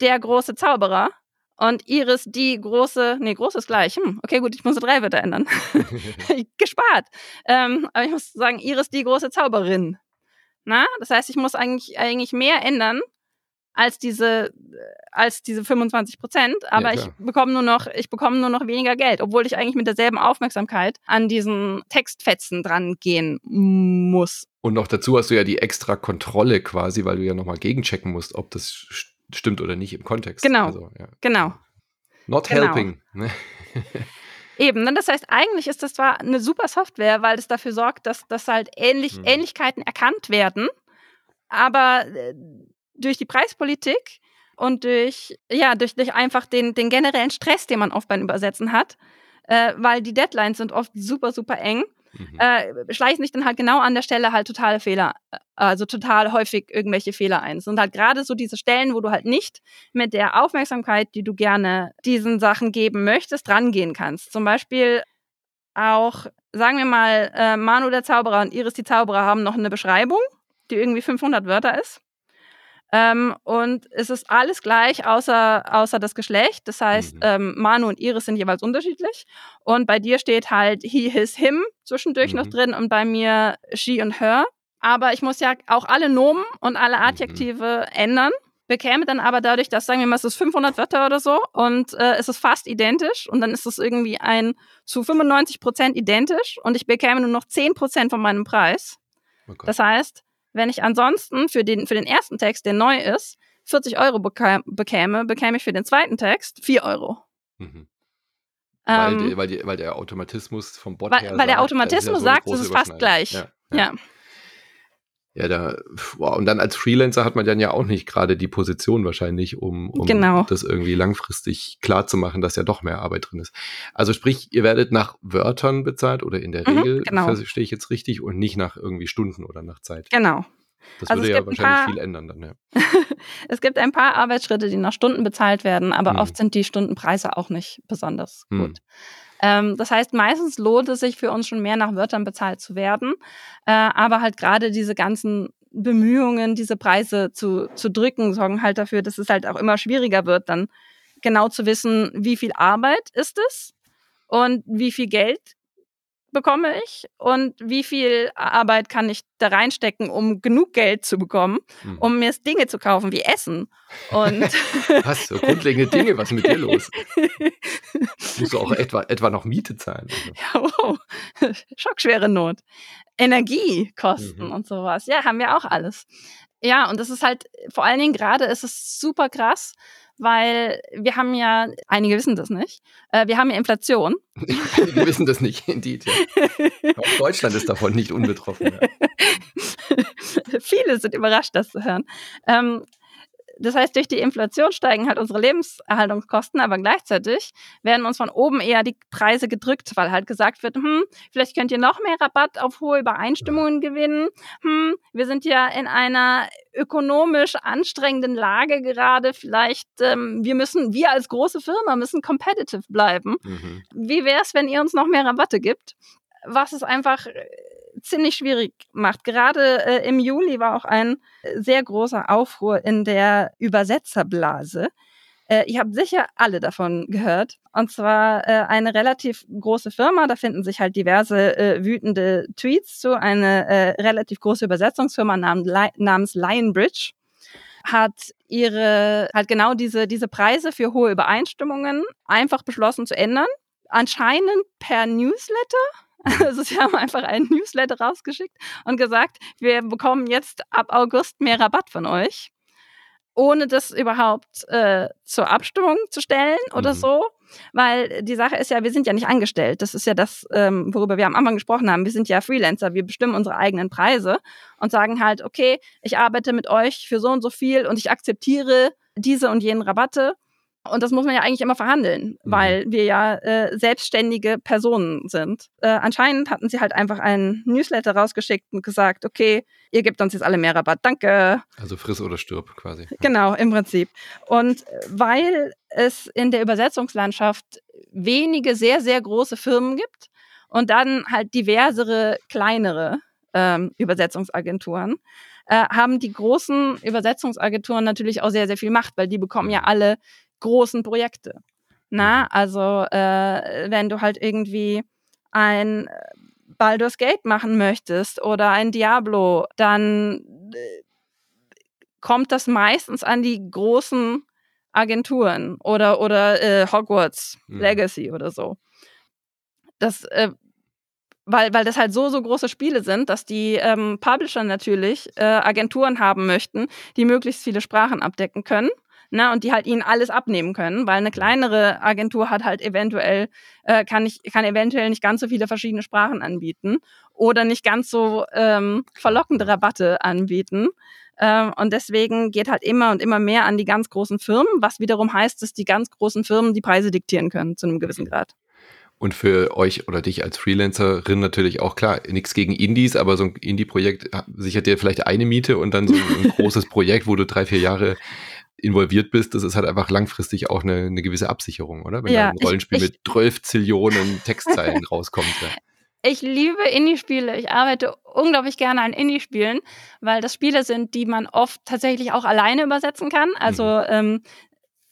der große Zauberer, und Iris, die große, nee, groß ist gleich. Hm, okay, gut, ich muss drei Wörter ändern. *laughs* Gespart. Ähm, aber ich muss sagen, Iris, die große Zauberin. Na, das heißt, ich muss eigentlich, eigentlich mehr ändern, als diese, als diese 25 Prozent, aber ja, ich bekomme nur noch, ich bekomme nur noch weniger Geld, obwohl ich eigentlich mit derselben Aufmerksamkeit an diesen Textfetzen dran gehen muss. Und noch dazu hast du ja die extra Kontrolle quasi, weil du ja nochmal gegenchecken musst, ob das stimmt oder nicht im Kontext. Genau. Also, ja. Genau. Not genau. helping. Ne? *laughs* Eben, ne? das heißt, eigentlich ist das zwar eine super Software, weil es dafür sorgt, dass, dass halt ähnlich, hm. Ähnlichkeiten erkannt werden, aber äh, durch die Preispolitik und durch, ja, durch, durch einfach den, den generellen Stress, den man oft beim Übersetzen hat, äh, weil die Deadlines sind oft super, super eng, mhm. äh, schleichen sich dann halt genau an der Stelle halt totale Fehler, äh, also total häufig irgendwelche Fehler ein. Es sind halt gerade so diese Stellen, wo du halt nicht mit der Aufmerksamkeit, die du gerne diesen Sachen geben möchtest, rangehen kannst. Zum Beispiel auch, sagen wir mal, äh, Manu der Zauberer und Iris die Zauberer haben noch eine Beschreibung, die irgendwie 500 Wörter ist. Ähm, und es ist alles gleich, außer, außer das Geschlecht. Das heißt, mhm. ähm, Manu und Iris sind jeweils unterschiedlich. Und bei dir steht halt he, his, him zwischendurch mhm. noch drin und bei mir she und her. Aber ich muss ja auch alle Nomen und alle mhm. Adjektive mhm. ändern bekäme dann aber dadurch, dass, sagen wir mal, es ist 500 Wörter oder so und äh, es ist fast identisch und dann ist es irgendwie ein zu 95 Prozent identisch und ich bekäme nur noch 10 Prozent von meinem Preis. Okay. Das heißt, wenn ich ansonsten für den, für den ersten Text, der neu ist, 40 Euro bekäme, bekäme ich für den zweiten Text 4 Euro. Mhm. Weil, ähm, die, weil, die, weil, der Automatismus vom Bot weil, her Weil sagt, der Automatismus ja so sagt, es ist fast gleich. Ja, ja. ja. Ja, da, wow. und dann als Freelancer hat man dann ja auch nicht gerade die Position wahrscheinlich, um, um genau. das irgendwie langfristig klar zu machen, dass ja doch mehr Arbeit drin ist. Also sprich, ihr werdet nach Wörtern bezahlt oder in der mhm, Regel, genau. verstehe ich jetzt richtig, und nicht nach irgendwie Stunden oder nach Zeit. Genau. Das also würde ja wahrscheinlich paar, viel ändern dann, ja. *laughs* es gibt ein paar Arbeitsschritte, die nach Stunden bezahlt werden, aber hm. oft sind die Stundenpreise auch nicht besonders hm. gut. Ähm, das heißt, meistens lohnt es sich für uns schon mehr nach Wörtern bezahlt zu werden. Äh, aber halt gerade diese ganzen Bemühungen, diese Preise zu, zu drücken, sorgen halt dafür, dass es halt auch immer schwieriger wird, dann genau zu wissen, wie viel Arbeit ist es und wie viel Geld bekomme ich und wie viel Arbeit kann ich da reinstecken, um genug Geld zu bekommen, hm. um mir Dinge zu kaufen wie Essen. Und *laughs* was? So grundlegende Dinge, was ist mit dir los? *laughs* Musst du auch etwa, etwa noch Miete zahlen? Ja, wow. *laughs* Schockschwere Not. Energiekosten mhm. und sowas. Ja, haben wir auch alles. Ja, und das ist halt, vor allen Dingen gerade ist es super krass, weil wir haben ja, einige wissen das nicht, äh, wir haben ja Inflation. *laughs* wir wissen das nicht, indeed. Ja. Auch Deutschland ist davon nicht unbetroffen. Ja. *laughs* Viele sind überrascht, das zu hören. Ähm, das heißt, durch die Inflation steigen halt unsere Lebenserhaltungskosten, aber gleichzeitig werden uns von oben eher die Preise gedrückt, weil halt gesagt wird, hm, vielleicht könnt ihr noch mehr Rabatt auf hohe Übereinstimmungen gewinnen. Hm, wir sind ja in einer ökonomisch anstrengenden Lage gerade. Vielleicht, ähm, wir müssen, wir als große Firma müssen competitive bleiben. Mhm. Wie wäre es, wenn ihr uns noch mehr Rabatte gibt? Was es einfach ziemlich schwierig macht. Gerade äh, im Juli war auch ein äh, sehr großer Aufruhr in der Übersetzerblase. Äh, ihr habt sicher alle davon gehört. Und zwar äh, eine relativ große Firma, da finden sich halt diverse äh, wütende Tweets zu. Eine äh, relativ große Übersetzungsfirma namens, namens Lionbridge hat ihre, halt genau diese, diese Preise für hohe Übereinstimmungen einfach beschlossen zu ändern. Anscheinend per Newsletter *laughs* also sie haben einfach einen Newsletter rausgeschickt und gesagt, wir bekommen jetzt ab August mehr Rabatt von euch, ohne das überhaupt äh, zur Abstimmung zu stellen oder mhm. so. Weil die Sache ist ja, wir sind ja nicht angestellt. Das ist ja das, ähm, worüber wir am Anfang gesprochen haben. Wir sind ja Freelancer, wir bestimmen unsere eigenen Preise und sagen halt, okay, ich arbeite mit euch für so und so viel und ich akzeptiere diese und jenen Rabatte. Und das muss man ja eigentlich immer verhandeln, mhm. weil wir ja äh, selbstständige Personen sind. Äh, anscheinend hatten sie halt einfach einen Newsletter rausgeschickt und gesagt, okay, ihr gebt uns jetzt alle mehr Rabatt, danke. Also friss oder stirb quasi. Genau, im Prinzip. Und weil es in der Übersetzungslandschaft wenige sehr, sehr große Firmen gibt und dann halt diversere kleinere ähm, Übersetzungsagenturen, äh, haben die großen Übersetzungsagenturen natürlich auch sehr, sehr viel Macht, weil die bekommen ja mhm. alle großen Projekte. Na, mhm. also äh, wenn du halt irgendwie ein äh, Baldur's Gate machen möchtest oder ein Diablo, dann äh, kommt das meistens an die großen Agenturen oder oder äh, Hogwarts mhm. Legacy oder so. Das äh, weil, weil das halt so, so große Spiele sind, dass die ähm, Publisher natürlich äh, Agenturen haben möchten, die möglichst viele Sprachen abdecken können ne, und die halt ihnen alles abnehmen können, weil eine kleinere Agentur hat halt eventuell, äh, kann, ich, kann eventuell nicht ganz so viele verschiedene Sprachen anbieten oder nicht ganz so ähm, verlockende Rabatte anbieten. Ähm, und deswegen geht halt immer und immer mehr an die ganz großen Firmen, was wiederum heißt, dass die ganz großen Firmen die Preise diktieren können zu einem gewissen Grad. Und für euch oder dich als Freelancerin natürlich auch klar, nichts gegen Indies, aber so ein Indie-Projekt sichert dir vielleicht eine Miete und dann so ein *laughs* großes Projekt, wo du drei, vier Jahre involviert bist, das ist halt einfach langfristig auch eine, eine gewisse Absicherung, oder? Wenn ja, da ein Rollenspiel ich, ich, mit 12 Zillionen Textzeilen *laughs* rauskommt. Ja. Ich liebe Indie-Spiele. Ich arbeite unglaublich gerne an Indie-Spielen, weil das Spiele sind, die man oft tatsächlich auch alleine übersetzen kann. Also mhm. ähm,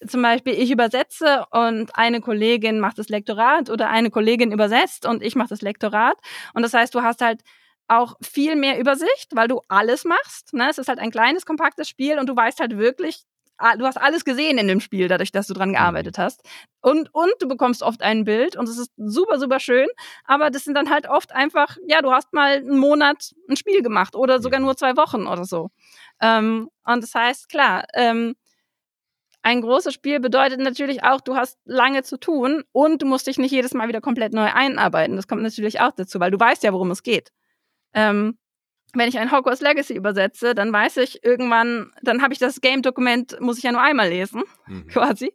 zum Beispiel, ich übersetze und eine Kollegin macht das Lektorat oder eine Kollegin übersetzt und ich mache das Lektorat. Und das heißt, du hast halt auch viel mehr Übersicht, weil du alles machst. Ne? Es ist halt ein kleines, kompaktes Spiel und du weißt halt wirklich, du hast alles gesehen in dem Spiel, dadurch, dass du dran mhm. gearbeitet hast. Und, und du bekommst oft ein Bild und es ist super, super schön. Aber das sind dann halt oft einfach, ja, du hast mal einen Monat ein Spiel gemacht oder sogar nur zwei Wochen oder so. Ähm, und das heißt, klar, ähm, ein großes Spiel bedeutet natürlich auch, du hast lange zu tun und du musst dich nicht jedes Mal wieder komplett neu einarbeiten. Das kommt natürlich auch dazu, weil du weißt ja, worum es geht. Ähm, wenn ich ein Hogwarts Legacy übersetze, dann weiß ich irgendwann, dann habe ich das Game-Dokument, muss ich ja nur einmal lesen, mhm. *laughs* quasi.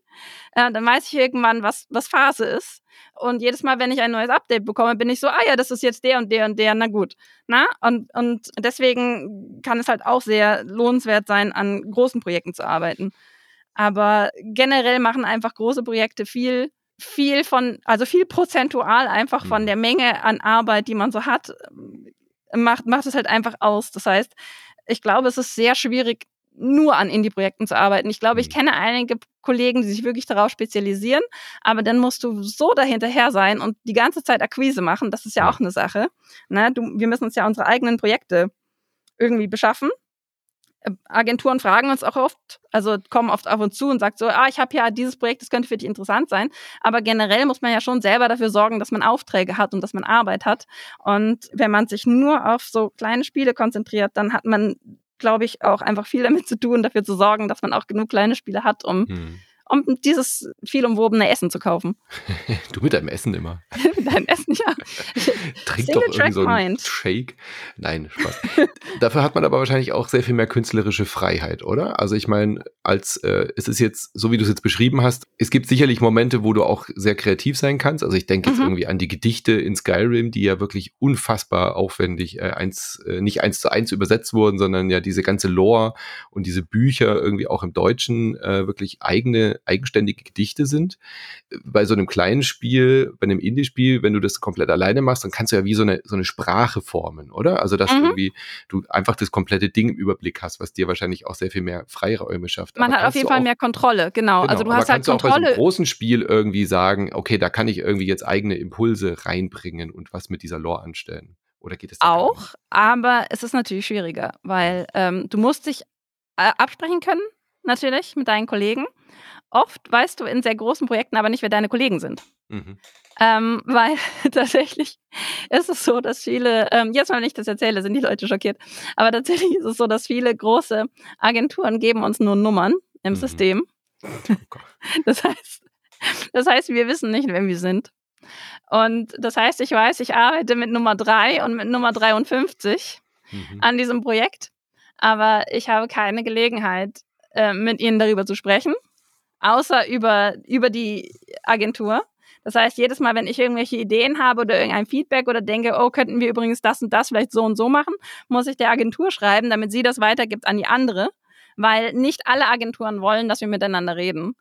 Äh, dann weiß ich irgendwann, was, was Phase ist. Und jedes Mal, wenn ich ein neues Update bekomme, bin ich so, ah ja, das ist jetzt der und der und der, na gut. Na? Und, und deswegen kann es halt auch sehr lohnenswert sein, an großen Projekten zu arbeiten. Aber generell machen einfach große Projekte viel, viel von, also viel prozentual einfach von mhm. der Menge an Arbeit, die man so hat, macht, macht es halt einfach aus. Das heißt, ich glaube, es ist sehr schwierig, nur an Indie-Projekten zu arbeiten. Ich glaube, ich mhm. kenne einige Kollegen, die sich wirklich darauf spezialisieren, aber dann musst du so dahinterher sein und die ganze Zeit Akquise machen. Das ist ja auch eine Sache. Ne? Du, wir müssen uns ja unsere eigenen Projekte irgendwie beschaffen. Agenturen fragen uns auch oft, also kommen oft auf uns zu und sagt so, ah, ich habe ja dieses Projekt, das könnte für dich interessant sein. Aber generell muss man ja schon selber dafür sorgen, dass man Aufträge hat und dass man Arbeit hat. Und wenn man sich nur auf so kleine Spiele konzentriert, dann hat man, glaube ich, auch einfach viel damit zu tun, dafür zu sorgen, dass man auch genug kleine Spiele hat, um hm um dieses viel umwobene Essen zu kaufen. *laughs* du mit deinem Essen immer. mit deinem Essen, ja. Trink doch irgend so einen Shake. Nein, Spaß. *laughs* Dafür hat man aber wahrscheinlich auch sehr viel mehr künstlerische Freiheit, oder? Also ich meine, als äh, es ist jetzt, so wie du es jetzt beschrieben hast, es gibt sicherlich Momente, wo du auch sehr kreativ sein kannst. Also ich denke jetzt mhm. irgendwie an die Gedichte in Skyrim, die ja wirklich unfassbar aufwendig äh, eins, äh, nicht eins zu eins übersetzt wurden, sondern ja diese ganze Lore und diese Bücher irgendwie auch im Deutschen äh, wirklich eigene eigenständige Gedichte sind. Bei so einem kleinen Spiel, bei einem Indie-Spiel, wenn du das komplett alleine machst, dann kannst du ja wie so eine, so eine Sprache formen, oder? Also, dass mhm. irgendwie du einfach das komplette Ding im Überblick hast, was dir wahrscheinlich auch sehr viel mehr Freiräume schafft. Man aber hat auf jeden Fall mehr Kontrolle, genau. genau. Also du hast halt kannst Kontrolle. Du auch bei so einem großen Spiel irgendwie sagen, okay, da kann ich irgendwie jetzt eigene Impulse reinbringen und was mit dieser Lore anstellen. Oder geht es auch? Aber es ist natürlich schwieriger, weil ähm, du musst dich äh, absprechen können, natürlich, mit deinen Kollegen oft weißt du in sehr großen Projekten aber nicht, wer deine Kollegen sind. Mhm. Ähm, *laughs* weil tatsächlich ist es so, dass viele, ähm, jetzt mal, wenn ich das erzähle, sind die Leute schockiert, aber tatsächlich ist es so, dass viele große Agenturen geben uns nur Nummern im mhm. System. Oh *laughs* das heißt, das heißt, wir wissen nicht, wer wir sind. Und das heißt, ich weiß, ich arbeite mit Nummer 3 und mit Nummer 53 mhm. an diesem Projekt, aber ich habe keine Gelegenheit, äh, mit ihnen darüber zu sprechen außer über, über die Agentur. Das heißt, jedes Mal, wenn ich irgendwelche Ideen habe oder irgendein Feedback oder denke, oh, könnten wir übrigens das und das vielleicht so und so machen, muss ich der Agentur schreiben, damit sie das weitergibt an die andere, weil nicht alle Agenturen wollen, dass wir miteinander reden.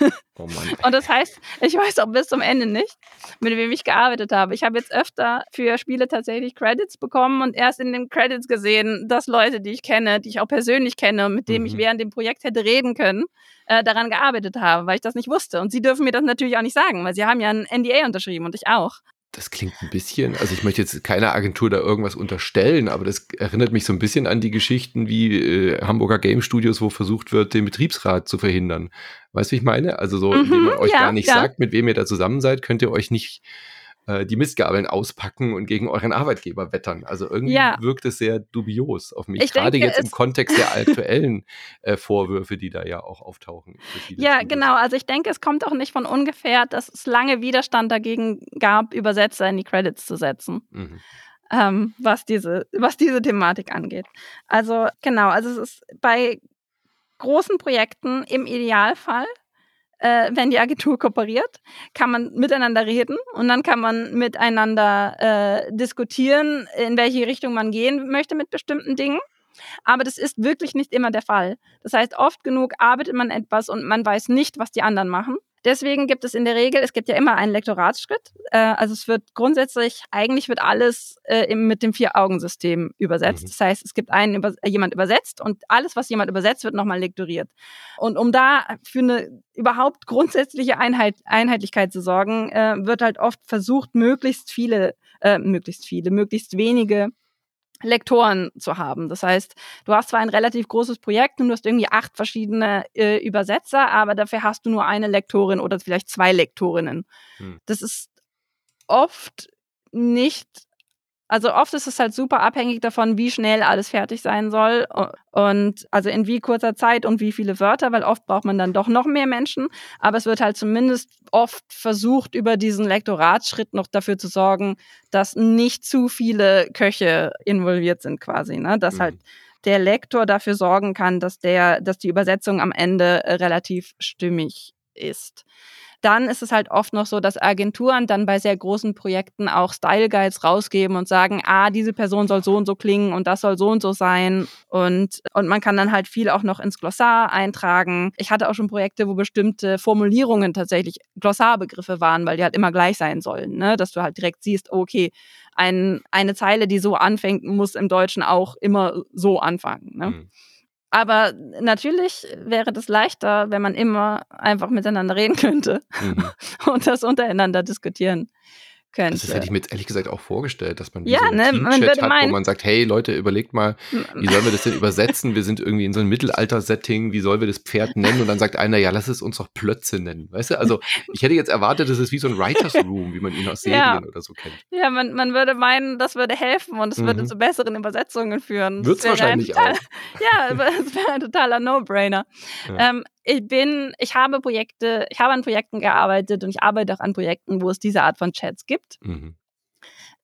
*laughs* Oh Mann. Und das heißt, ich weiß auch bis zum Ende nicht, mit wem ich gearbeitet habe. Ich habe jetzt öfter für Spiele tatsächlich Credits bekommen und erst in den Credits gesehen, dass Leute, die ich kenne, die ich auch persönlich kenne und mit denen mhm. ich während dem Projekt hätte reden können, äh, daran gearbeitet haben, weil ich das nicht wusste. Und sie dürfen mir das natürlich auch nicht sagen, weil sie haben ja ein NDA unterschrieben und ich auch. Das klingt ein bisschen, also ich möchte jetzt keiner Agentur da irgendwas unterstellen, aber das erinnert mich so ein bisschen an die Geschichten wie äh, Hamburger Game Studios, wo versucht wird, den Betriebsrat zu verhindern. Weißt du, wie ich meine? Also so, mhm, indem man euch ja, gar nicht ja. sagt, mit wem ihr da zusammen seid, könnt ihr euch nicht äh, die Mistgabeln auspacken und gegen euren Arbeitgeber wettern. Also irgendwie ja. wirkt es sehr dubios auf mich. Ich Gerade denke, jetzt im *laughs* Kontext der aktuellen äh, Vorwürfe, die da ja auch auftauchen. Ja, Studios. genau. Also ich denke, es kommt auch nicht von ungefähr, dass es lange Widerstand dagegen gab, Übersetzer in die Credits zu setzen. Mhm. Ähm, was, diese, was diese Thematik angeht. Also genau, also es ist bei großen Projekten im Idealfall äh, wenn die Agentur kooperiert, kann man miteinander reden und dann kann man miteinander äh, diskutieren, in welche Richtung man gehen möchte mit bestimmten Dingen. Aber das ist wirklich nicht immer der Fall. Das heißt, oft genug arbeitet man etwas und man weiß nicht, was die anderen machen. Deswegen gibt es in der Regel, es gibt ja immer einen Lektoratsschritt. Äh, also es wird grundsätzlich, eigentlich wird alles äh, mit dem Vier-Augen-System übersetzt. Mhm. Das heißt, es gibt einen, über, jemand übersetzt und alles, was jemand übersetzt, wird nochmal lektoriert. Und um da für eine überhaupt grundsätzliche Einheit, Einheitlichkeit zu sorgen, äh, wird halt oft versucht, möglichst viele, äh, möglichst viele, möglichst wenige Lektoren zu haben. Das heißt, du hast zwar ein relativ großes Projekt und du hast irgendwie acht verschiedene äh, Übersetzer, aber dafür hast du nur eine Lektorin oder vielleicht zwei Lektorinnen. Hm. Das ist oft nicht also oft ist es halt super abhängig davon, wie schnell alles fertig sein soll und also in wie kurzer Zeit und wie viele Wörter, weil oft braucht man dann doch noch mehr Menschen. Aber es wird halt zumindest oft versucht, über diesen Lektoratsschritt noch dafür zu sorgen, dass nicht zu viele Köche involviert sind quasi, ne? Dass halt mhm. halt der Lektor dafür sorgen kann, dass der, dass die Übersetzung am Ende relativ stimmig ist dann ist es halt oft noch so, dass Agenturen dann bei sehr großen Projekten auch Style Guides rausgeben und sagen, ah, diese Person soll so und so klingen und das soll so und so sein. Und, und man kann dann halt viel auch noch ins Glossar eintragen. Ich hatte auch schon Projekte, wo bestimmte Formulierungen tatsächlich Glossarbegriffe waren, weil die halt immer gleich sein sollen. Ne? Dass du halt direkt siehst, okay, ein, eine Zeile, die so anfängt, muss im Deutschen auch immer so anfangen. Ne? Mhm. Aber natürlich wäre das leichter, wenn man immer einfach miteinander reden könnte mhm. *laughs* und das untereinander diskutieren könnte. Das hätte ich mir jetzt ehrlich gesagt auch vorgestellt, dass man ja, so ne, man hat, meinen, wo man sagt, hey Leute, überlegt mal, wie sollen wir das denn *laughs* übersetzen? Wir sind irgendwie in so einem Mittelalter-Setting, wie sollen wir das Pferd nennen? Und dann sagt einer, ja, lass es uns doch Plötze nennen. Weißt du, also ich hätte jetzt erwartet, das ist wie so ein Writers *laughs* Room, wie man ihn aus Serien ja. oder so kennt. Ja, man, man würde meinen, das würde helfen und es mhm. würde zu besseren Übersetzungen führen. Wird *laughs* es wahrscheinlich total, auch. Ja, das wäre ein totaler No-Brainer. Ja. Ähm, ich bin, ich habe Projekte, ich habe an Projekten gearbeitet und ich arbeite auch an Projekten, wo es diese Art von Chats gibt. Mhm.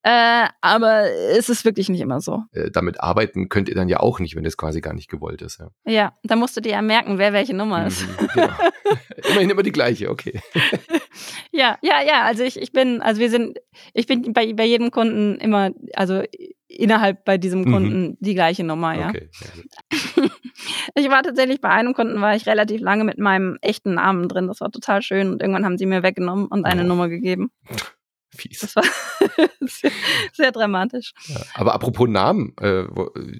Äh, aber es ist wirklich nicht immer so. Äh, damit arbeiten könnt ihr dann ja auch nicht, wenn das quasi gar nicht gewollt ist. Ja, ja da musst du dir ja merken, wer welche Nummer ist. Mhm, genau. *laughs* Immerhin immer die gleiche, okay. *laughs* ja, ja, ja. Also ich, ich bin, also wir sind, ich bin bei, bei jedem Kunden immer, also innerhalb bei diesem mhm. Kunden mhm. die gleiche Nummer, ja. Okay, *laughs* ich war tatsächlich bei einem Kunden, war ich relativ lange mit meinem echten Namen drin. Das war total schön und irgendwann haben sie mir weggenommen und eine oh. Nummer gegeben. *laughs* Fies. Das war *laughs* sehr, sehr dramatisch. Ja, aber apropos Namen, äh,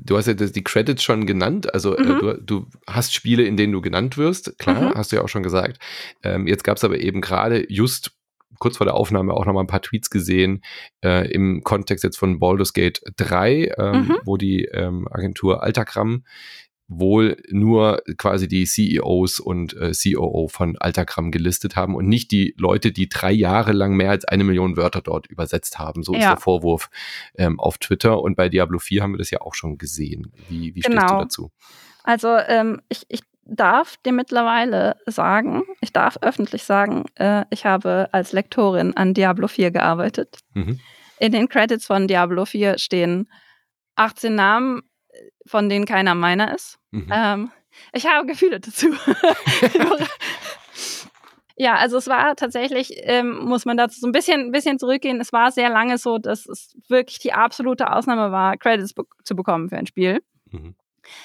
du hast ja die Credits schon genannt. Also äh, mhm. äh, du, du, hast Spiele, in denen du genannt wirst, klar, mhm. hast du ja auch schon gesagt. Ähm, jetzt gab es aber eben gerade just kurz vor der Aufnahme auch nochmal ein paar Tweets gesehen äh, im Kontext jetzt von Baldur's Gate 3, ähm, mhm. wo die ähm, Agentur Altagram wohl nur quasi die CEOs und äh, COO von Altagram gelistet haben und nicht die Leute, die drei Jahre lang mehr als eine Million Wörter dort übersetzt haben. So ja. ist der Vorwurf ähm, auf Twitter. Und bei Diablo 4 haben wir das ja auch schon gesehen. Wie, wie genau. stehst du genau. dazu? Also ähm, ich, ich darf dir mittlerweile sagen, ich darf öffentlich sagen, äh, ich habe als Lektorin an Diablo 4 gearbeitet. Mhm. In den Credits von Diablo 4 stehen 18 Namen, von denen keiner meiner ist. Mhm. Ähm, ich habe Gefühle dazu. *laughs* ja, also es war tatsächlich, ähm, muss man dazu so ein bisschen, bisschen zurückgehen. Es war sehr lange so, dass es wirklich die absolute Ausnahme war, Credits be zu bekommen für ein Spiel. Mhm.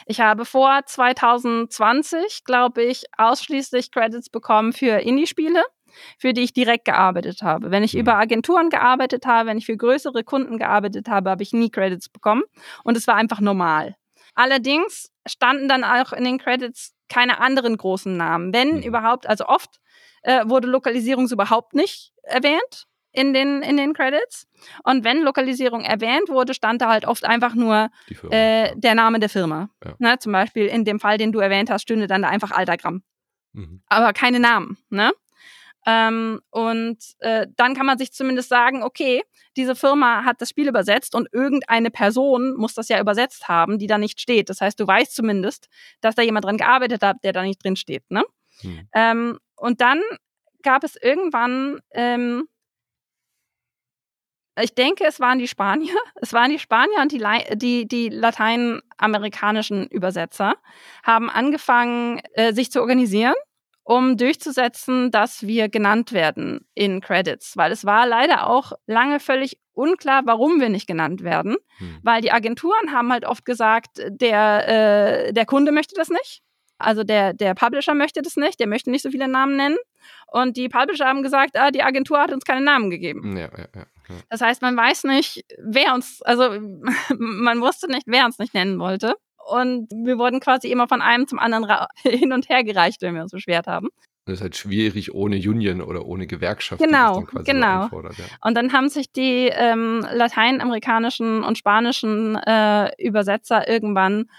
Ich habe vor 2020, glaube ich, ausschließlich Credits bekommen für Indie-Spiele, für die ich direkt gearbeitet habe. Wenn ich mhm. über Agenturen gearbeitet habe, wenn ich für größere Kunden gearbeitet habe, habe ich nie Credits bekommen. Und es war einfach normal. Allerdings standen dann auch in den Credits keine anderen großen Namen. Wenn mhm. überhaupt, also oft äh, wurde Lokalisierung überhaupt nicht erwähnt in den, in den Credits. Und wenn Lokalisierung erwähnt wurde, stand da halt oft einfach nur äh, der Name der Firma. Ja. Ne, zum Beispiel in dem Fall, den du erwähnt hast, stünde dann da einfach Altagramm. Mhm. Aber keine Namen. Ne? Ähm, und äh, dann kann man sich zumindest sagen, okay, diese Firma hat das Spiel übersetzt und irgendeine Person muss das ja übersetzt haben, die da nicht steht. Das heißt, du weißt zumindest, dass da jemand dran gearbeitet hat, der da nicht drin steht. Ne? Mhm. Ähm, und dann gab es irgendwann ähm, ich denke, es waren die Spanier. *laughs* Es waren die Spanier und die, die, die lateinamerikanischen Übersetzer haben angefangen, äh, sich zu organisieren, um durchzusetzen, dass wir genannt werden in Credits. Weil es war leider auch lange völlig unklar, warum wir nicht genannt werden. Hm. Weil die Agenturen haben halt oft gesagt, der, äh, der Kunde möchte das nicht. Also der, der Publisher möchte das nicht, der möchte nicht so viele Namen nennen. Und die Publisher haben gesagt, ah, die Agentur hat uns keine Namen gegeben. Ja, ja, ja, das heißt, man weiß nicht, wer uns, also *laughs* man wusste nicht, wer uns nicht nennen wollte. Und wir wurden quasi immer von einem zum anderen *laughs* hin und her gereicht, wenn wir uns beschwert haben. Das ist halt schwierig ohne Union oder ohne Gewerkschaft. Genau, genau. Ja. Und dann haben sich die ähm, lateinamerikanischen und spanischen äh, Übersetzer irgendwann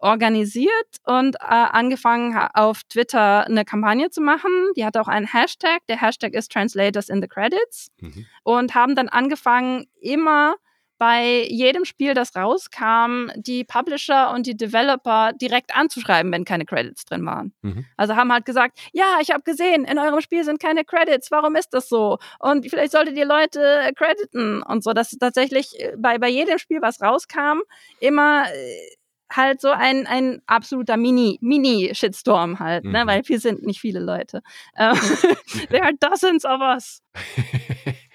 organisiert und äh, angefangen auf Twitter eine Kampagne zu machen. Die hat auch einen Hashtag. Der Hashtag ist Translators in the Credits. Mhm. Und haben dann angefangen, immer bei jedem Spiel, das rauskam, die Publisher und die Developer direkt anzuschreiben, wenn keine Credits drin waren. Mhm. Also haben halt gesagt, ja, ich habe gesehen, in eurem Spiel sind keine Credits, warum ist das so? Und vielleicht solltet ihr Leute crediten und so. Das ist tatsächlich äh, bei, bei jedem Spiel, was rauskam, immer äh, halt so ein, ein absoluter Mini, Mini-Shitstorm halt, ne? mhm. ne? weil wir sind nicht viele Leute. Ähm, *laughs* there are dozens of us. *laughs*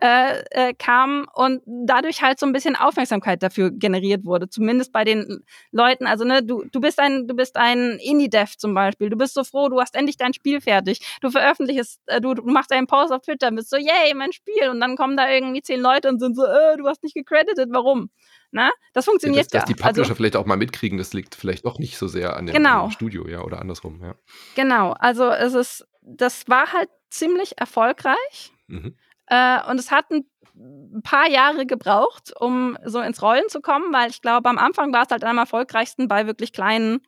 äh, äh, kam und dadurch halt so ein bisschen Aufmerksamkeit dafür generiert wurde, zumindest bei den Leuten. Also ne, du, du bist ein, du bist ein Indie-Dev zum Beispiel. Du bist so froh, du hast endlich dein Spiel fertig. Du veröffentlichst, äh, du, du machst einen Post auf Twitter, bist so, yay, mein Spiel. Und dann kommen da irgendwie zehn Leute und sind so, äh, du hast nicht gecredited, warum? Na, das funktioniert ja. Dass, dass die Publisher also, vielleicht auch mal mitkriegen, das liegt vielleicht doch nicht so sehr an dem, genau. Studio, ja, oder andersrum, ja. Genau, also es ist, das war halt ziemlich erfolgreich. Mhm. Äh, und es hat ein paar Jahre gebraucht, um so ins Rollen zu kommen, weil ich glaube, am Anfang war es halt am erfolgreichsten bei wirklich kleinen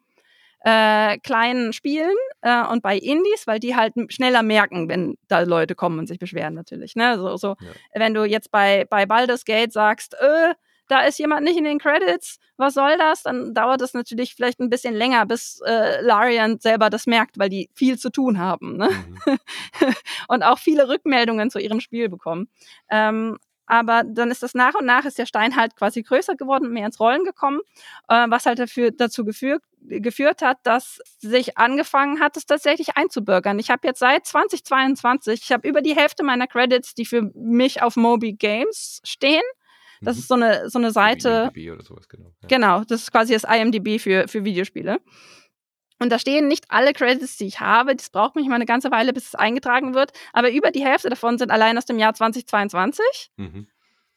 äh, kleinen Spielen äh, und bei Indies, weil die halt schneller merken, wenn da Leute kommen und sich beschweren natürlich. Ne? So, so ja. wenn du jetzt bei, bei Baldur's Gate sagst, äh, da ist jemand nicht in den Credits, was soll das? Dann dauert es natürlich vielleicht ein bisschen länger, bis äh, Larian selber das merkt, weil die viel zu tun haben ne? mhm. *laughs* und auch viele Rückmeldungen zu ihrem Spiel bekommen. Ähm, aber dann ist das nach und nach ist der Stein halt quasi größer geworden, mehr ins Rollen gekommen, äh, was halt dafür, dazu geführt, geführt hat, dass sich angefangen hat, es tatsächlich einzubürgern. Ich habe jetzt seit 2022, ich habe über die Hälfte meiner Credits, die für mich auf Moby Games stehen, das mhm. ist so eine, so eine Seite. IMDb oder sowas, genau. Ja. Genau, das ist quasi das IMDb für, für Videospiele. Und da stehen nicht alle Credits, die ich habe. Das braucht mich mal eine ganze Weile, bis es eingetragen wird. Aber über die Hälfte davon sind allein aus dem Jahr 2022. Mhm.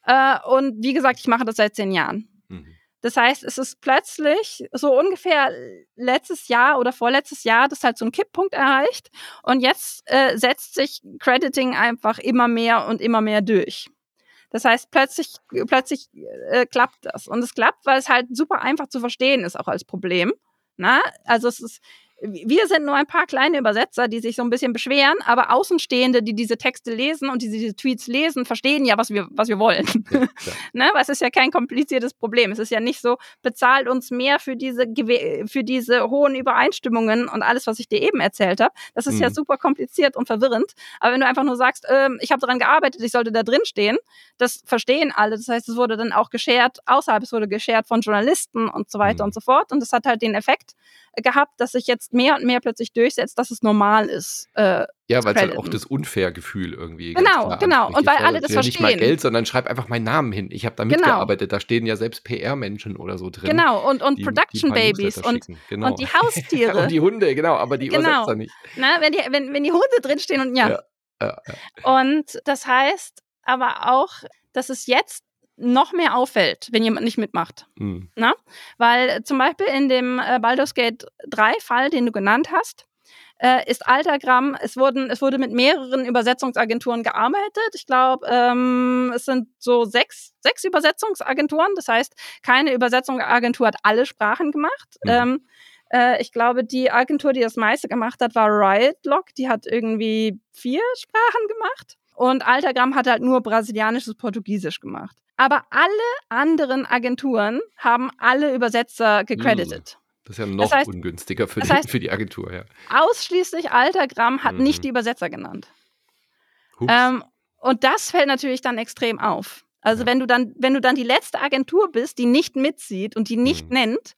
Äh, und wie gesagt, ich mache das seit zehn Jahren. Mhm. Das heißt, es ist plötzlich so ungefähr letztes Jahr oder vorletztes Jahr, das halt so ein Kipppunkt erreicht. Und jetzt äh, setzt sich Crediting einfach immer mehr und immer mehr durch. Das heißt, plötzlich, plötzlich äh, klappt das. Und es klappt, weil es halt super einfach zu verstehen ist, auch als Problem. Na? Also es ist, wir sind nur ein paar kleine Übersetzer, die sich so ein bisschen beschweren, aber Außenstehende, die diese Texte lesen und die diese Tweets lesen, verstehen ja, was wir, was wir wollen. Ja, *laughs* ne? Weil es ist ja kein kompliziertes Problem. Es ist ja nicht so, bezahlt uns mehr für diese, für diese hohen Übereinstimmungen und alles, was ich dir eben erzählt habe. Das ist mhm. ja super kompliziert und verwirrend. Aber wenn du einfach nur sagst, ähm, ich habe daran gearbeitet, ich sollte da drin stehen, das verstehen alle. Das heißt, es wurde dann auch geshared außerhalb, es wurde geshared von Journalisten und so weiter mhm. und so fort. Und das hat halt den Effekt gehabt, dass sich jetzt mehr und mehr plötzlich durchsetzt, dass es normal ist. Äh, ja, weil es halt auch das Unfair-Gefühl irgendwie. Genau, genau. Und weil alle das ja verstehen. Nicht mal Geld, sondern schreib einfach meinen Namen hin. Ich habe da genau. mitgearbeitet. Da stehen ja selbst PR-Menschen oder so drin. Genau, und, und Production-Babys und, genau. und die *laughs* Haustiere. und die Hunde, genau, aber die genau. Übersetzer nicht. Na, wenn, die, wenn, wenn die Hunde drinstehen und ja. ja, ja, ja. Und das heißt aber auch, dass es jetzt noch mehr auffällt, wenn jemand nicht mitmacht. Mhm. Na? Weil zum Beispiel in dem äh, Baldur's Gate 3 Fall, den du genannt hast, äh, ist Altergramm, es, wurden, es wurde mit mehreren Übersetzungsagenturen gearbeitet. Ich glaube, ähm, es sind so sechs, sechs Übersetzungsagenturen. Das heißt, keine Übersetzungsagentur hat alle Sprachen gemacht. Mhm. Ähm, äh, ich glaube, die Agentur, die das meiste gemacht hat, war Riot Lock. Die hat irgendwie vier Sprachen gemacht. Und Altergramm hat halt nur brasilianisches Portugiesisch gemacht. Aber alle anderen Agenturen haben alle Übersetzer gecredited. Hm. Das ist ja noch das heißt, ungünstiger für, die, heißt, für die Agentur, ja. Ausschließlich Altergramm hat mhm. nicht die Übersetzer genannt. Ähm, und das fällt natürlich dann extrem auf. Also wenn du dann, wenn du dann die letzte Agentur bist, die nicht mitzieht und die nicht mhm. nennt,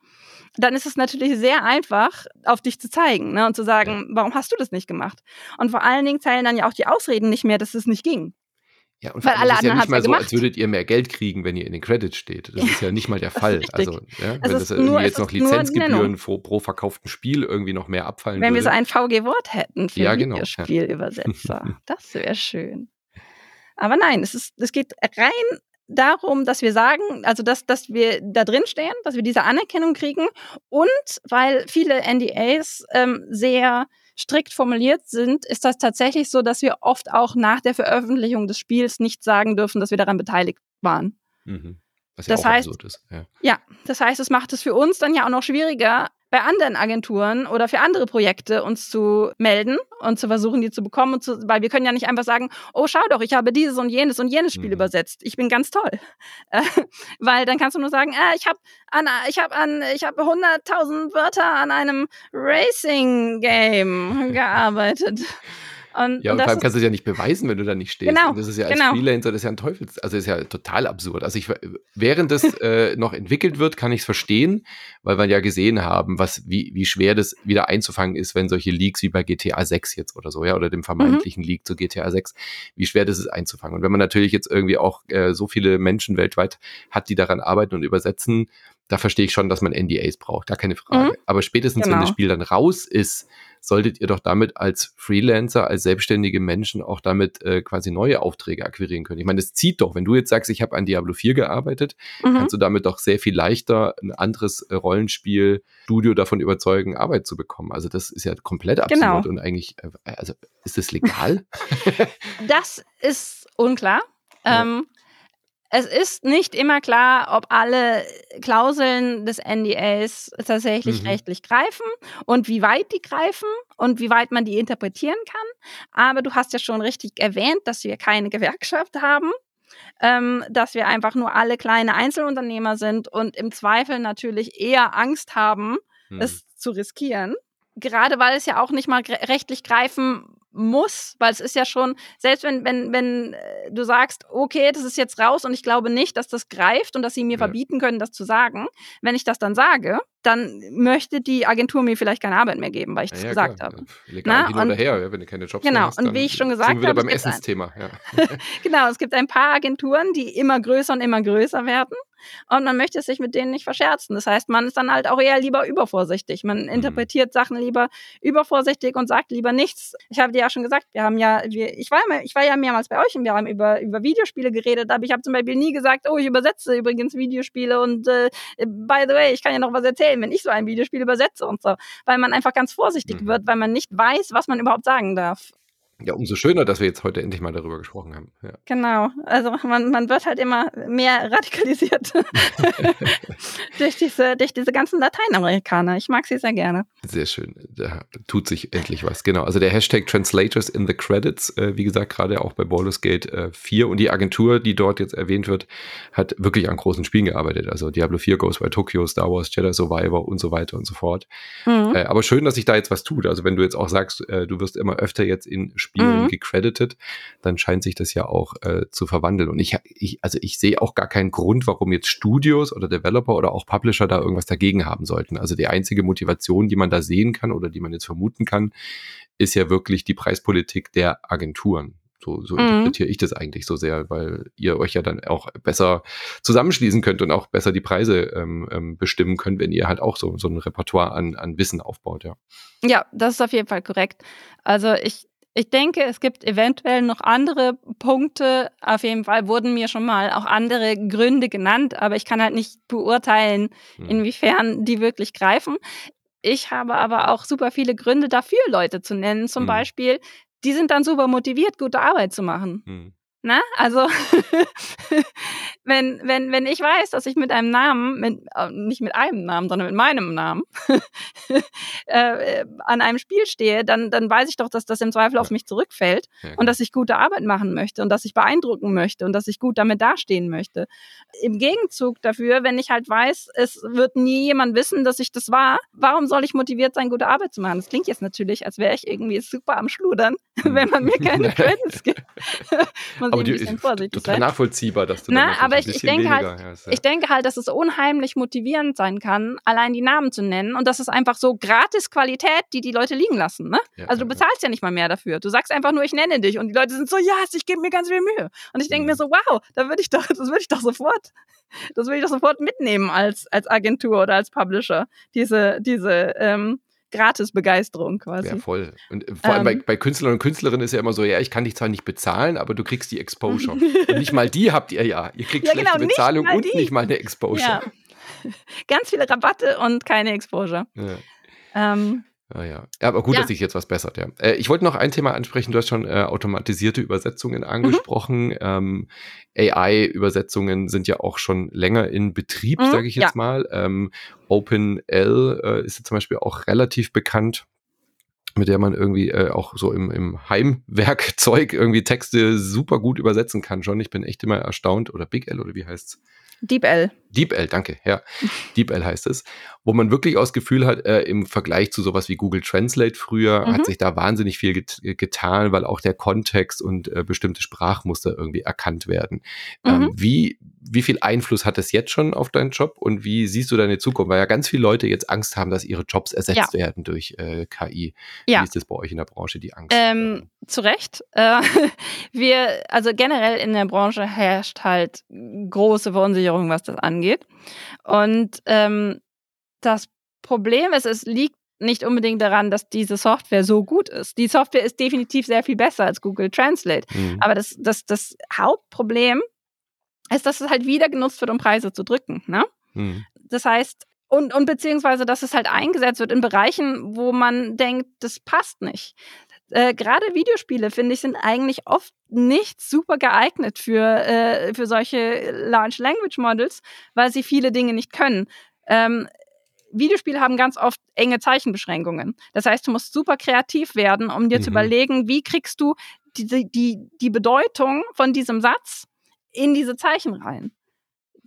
dann ist es natürlich sehr einfach, auf dich zu zeigen ne, und zu sagen, warum hast du das nicht gemacht? Und vor allen Dingen zählen dann ja auch die Ausreden nicht mehr, dass es nicht ging. Ja, und Weil alle ist ja nicht mal so, als würdet ihr mehr Geld kriegen, wenn ihr in den Credits steht. Das ist ja nicht mal der *laughs* Fall. Also, ja, wenn das irgendwie jetzt noch Lizenzgebühren pro, pro, verkauften Spiel irgendwie noch mehr abfallen Wenn würde. wir so ein VG-Wort hätten für ja, genau, Videospielübersetzer. *laughs* Das wäre schön. Aber nein, es, ist, es geht rein darum, dass wir sagen, also dass, dass wir da drin stehen, dass wir diese Anerkennung kriegen und weil viele NDAs ähm, sehr strikt formuliert sind, ist das tatsächlich so, dass wir oft auch nach der Veröffentlichung des Spiels nicht sagen dürfen, dass wir daran beteiligt waren. Mhm. Was ja das heißt, ist, ja. ja, das heißt, es macht es für uns dann ja auch noch schwieriger, bei anderen Agenturen oder für andere Projekte uns zu melden und zu versuchen, die zu bekommen. Zu, weil wir können ja nicht einfach sagen, oh, schau doch, ich habe dieses und jenes und jenes Spiel mhm. übersetzt. Ich bin ganz toll. *laughs* Äh, weil dann kannst du nur sagen, äh, ich habe an, ich habe an, ich habe 100.000 Wörter an einem Racing-Game *laughs* gearbeitet. Und, ja, und, und vor allem kannst du es ja nicht beweisen, wenn du da nicht stehst. Genau, und das ist ja als genau. Freelancer, das ist ja ein Teufels, also ist ja total absurd. Also ich, während das *laughs* äh, noch entwickelt wird, kann ich es verstehen, weil wir ja gesehen haben, was, wie, wie schwer das wieder einzufangen ist, wenn solche Leaks wie bei GTA 6 jetzt oder so, ja, oder dem vermeintlichen mhm. Leak zu GTA 6, wie schwer das ist einzufangen. Und wenn man natürlich jetzt irgendwie auch äh, so viele Menschen weltweit hat, die daran arbeiten und übersetzen, da verstehe ich schon, dass man NDAs braucht, gar keine Frage. Mhm. Aber spätestens, genau. wenn das genau. Spiel dann raus ist, solltet ihr doch damit als Freelancer, als selbstständige Menschen auch damit äh, quasi neue Aufträge akquirieren können. Ich meine, das zieht doch, wenn du jetzt sagst, ich habe an Diablo 4 gearbeitet, mhm. kannst du damit doch sehr viel leichter ein anderes äh, Rollenspiel, Studio davon überzeugen, Arbeit zu bekommen. Also das ist ja komplett absurd genau. und eigentlich, äh, also ist das legal? *laughs* das ist unklar. Ja. Ähm, es ist nicht immer klar, ob alle Klauseln des NDAs tatsächlich mhm. rechtlich greifen und wie weit die greifen und wie weit man die interpretieren kann. Aber du hast ja schon richtig erwähnt, dass wir keine Gewerkschaft haben. Ähm, dass wir einfach nur alle kleine Einzelunternehmer sind und im Zweifel natürlich eher Angst haben, mhm. es zu riskieren. Gerade weil es ja auch nicht mal rechtlich greifen muss, weil es ist ja schon, selbst wenn, wenn, wenn äh, du sagst, okay, das ist jetzt raus und ich glaube nicht, dass das greift und dass sie mir ja. verbieten können, das zu sagen, wenn ich das dann sage, dann möchte die Agentur mir vielleicht keine Arbeit mehr geben, weil ich das ja, gesagt klar. habe. Legal Na, hin oder her, wenn du keine Jobs genau, hast. Genau, und wie ich schon gesagt habe. beim Essensthema. Ja. *laughs* genau, es gibt ein paar Agenturen, die immer größer und immer größer werden und man möchte sich mit denen nicht verscherzen. Das heißt, man ist dann halt auch eher lieber übervorsichtig. Man mhm. interpretiert Sachen lieber übervorsichtig und sagt lieber nichts. Ich habe dir ja schon gesagt, wir haben ja, wir, ich, war, ich war ja mehrmals bei euch und wir haben über, über Videospiele geredet, aber ich habe zum Beispiel nie gesagt, oh, ich übersetze übrigens Videospiele und äh, by the way, ich kann ja noch was erzählen, wenn ich so ein Videospiel übersetze und so. Weil man einfach ganz vorsichtig mhm. wird, weil man nicht weiß, was man überhaupt sagen darf. Ja, umso schöner, dass wir jetzt heute endlich mal darüber gesprochen haben. Ja. Genau, also man, man wird halt immer mehr radikalisiert *laughs* *laughs* durch, diese, durch diese ganzen Lateinamerikaner. Ich mag sie sehr gerne. Sehr schön, da tut sich endlich was. Genau, also der Hashtag Translators in the Credits, äh, wie gesagt, gerade auch bei Baldur's Gate äh, 4 und die Agentur, die dort jetzt erwähnt wird, hat wirklich an großen Spielen gearbeitet. Also Diablo 4, Ghost by Tokyo, Star Wars, Jedi Survivor und so weiter und so fort. Mhm. Äh, aber schön, dass sich da jetzt was tut. Also wenn du jetzt auch sagst, äh, du wirst immer öfter jetzt in Spielen Spielen mhm. gecredited, dann scheint sich das ja auch äh, zu verwandeln. Und ich, ich, also ich sehe auch gar keinen Grund, warum jetzt Studios oder Developer oder auch Publisher da irgendwas dagegen haben sollten. Also die einzige Motivation, die man da sehen kann oder die man jetzt vermuten kann, ist ja wirklich die Preispolitik der Agenturen. So, so mhm. interpretiere ich das eigentlich so sehr, weil ihr euch ja dann auch besser zusammenschließen könnt und auch besser die Preise ähm, ähm, bestimmen könnt, wenn ihr halt auch so, so ein Repertoire an, an Wissen aufbaut, ja. Ja, das ist auf jeden Fall korrekt. Also ich ich denke, es gibt eventuell noch andere Punkte. Auf jeden Fall wurden mir schon mal auch andere Gründe genannt, aber ich kann halt nicht beurteilen, hm. inwiefern die wirklich greifen. Ich habe aber auch super viele Gründe dafür, Leute zu nennen. Zum hm. Beispiel, die sind dann super motiviert, gute Arbeit zu machen. Hm. Na, ne? also *laughs* wenn, wenn, wenn ich weiß, dass ich mit einem Namen, mit, äh, nicht mit einem Namen, sondern mit meinem Namen *laughs* äh, an einem Spiel stehe, dann, dann weiß ich doch, dass das im Zweifel ja. auf mich zurückfällt ja, und dass ich gute Arbeit machen möchte und dass ich beeindrucken möchte und dass ich gut damit dastehen möchte. Im Gegenzug dafür, wenn ich halt weiß, es wird nie jemand wissen, dass ich das war, warum soll ich motiviert sein, gute Arbeit zu machen? Das klingt jetzt natürlich, als wäre ich irgendwie super am Schludern. *laughs* wenn man mir keine Credits gibt. Muss aber ich ein vorsichtig total sein. nachvollziehbar, dass du Na, aber ich, ich denke halt, ja, ich denke halt, dass es unheimlich motivierend sein kann, allein die Namen zu nennen und das ist einfach so gratis Qualität, die die Leute liegen lassen. Ne? Ja, also du bezahlst ja nicht mal mehr dafür. Du sagst einfach nur, ich nenne dich und die Leute sind so, ja, yes, ich gebe mir ganz viel Mühe. Und ich denke mhm. mir so, wow, da würde ich doch, das würde ich doch sofort, das würde ich doch sofort mitnehmen als als Agentur oder als Publisher. Diese diese ähm, Gratis-Begeisterung quasi. Ja, voll. Und äh, vor allem bei, ähm. bei, Künstlern und Künstlerinnen ist ja immer so, ja, ich kann dich zwar nicht bezahlen, aber du kriegst die Exposure. und nicht mal die habt ihr ja. Ihr kriegt ja, schlechte genau, Bezahlung und die. nicht mal eine Exposure. Ja. *laughs* Ganz viele Rabatte und keine Exposure. Ja. Ähm, Ah, ja. ja, aber gut, ja. dass sich jetzt was bessert, ja. Äh, ich wollte noch ein Thema ansprechen. Du hast schon äh, automatisierte Übersetzungen mhm. angesprochen. Mhm. Ähm, AI-Übersetzungen sind ja auch schon länger in Betrieb, mhm, sage ich jetzt ja. mal. Ähm, OpenL äh, ist ja zum Beispiel auch relativ bekannt mit der man irgendwie äh, auch so im, im Heimwerkzeug irgendwie Texte super gut übersetzen kann schon. Ich bin echt immer erstaunt. Oder Big L oder wie heißt's? DeepL. DeepL, danke, ja. DeepL heißt es. Wo man wirklich auch das Gefühl hat, äh, im Vergleich zu sowas wie Google Translate früher, mhm. hat sich da wahnsinnig viel get getan, weil auch der Kontext und äh, bestimmte Sprachmuster irgendwie erkannt werden. Ähm, mhm. Ähm, wie, wie viel Einfluss hat es jetzt schon auf deinen Job und wie siehst du deine Zukunft? Weil ja ganz viele Leute jetzt Angst haben, dass ihre Jobs ersetzt ja. werden durch äh, KI. Ja. Wie ist das bei euch in der Branche, die Angst? Ähm, zu Recht. Äh, *laughs* wir, also generell in der Branche herrscht halt große Verunsicherung, was das angeht. Und ähm, das Problem ist, es liegt nicht unbedingt daran, dass diese Software so gut ist. Die Software ist definitiv sehr viel besser als Google Translate. Mhm. Aber das, das, das Hauptproblem ist, dass es halt wieder genutzt wird, um Preise zu drücken. Ne? Mhm. Das heißt, und, und beziehungsweise, dass es halt eingesetzt wird in Bereichen, wo man denkt, das passt nicht. Äh, Gerade Videospiele, finde ich, sind eigentlich oft nicht super geeignet für, äh, für solche Large Language Models, weil sie viele Dinge nicht können. Ähm, Videospiele haben ganz oft enge Zeichenbeschränkungen. Das heißt, du musst super kreativ werden, um dir mhm. zu überlegen, wie kriegst du die, die, die Bedeutung von diesem Satz in diese Zeichen rein.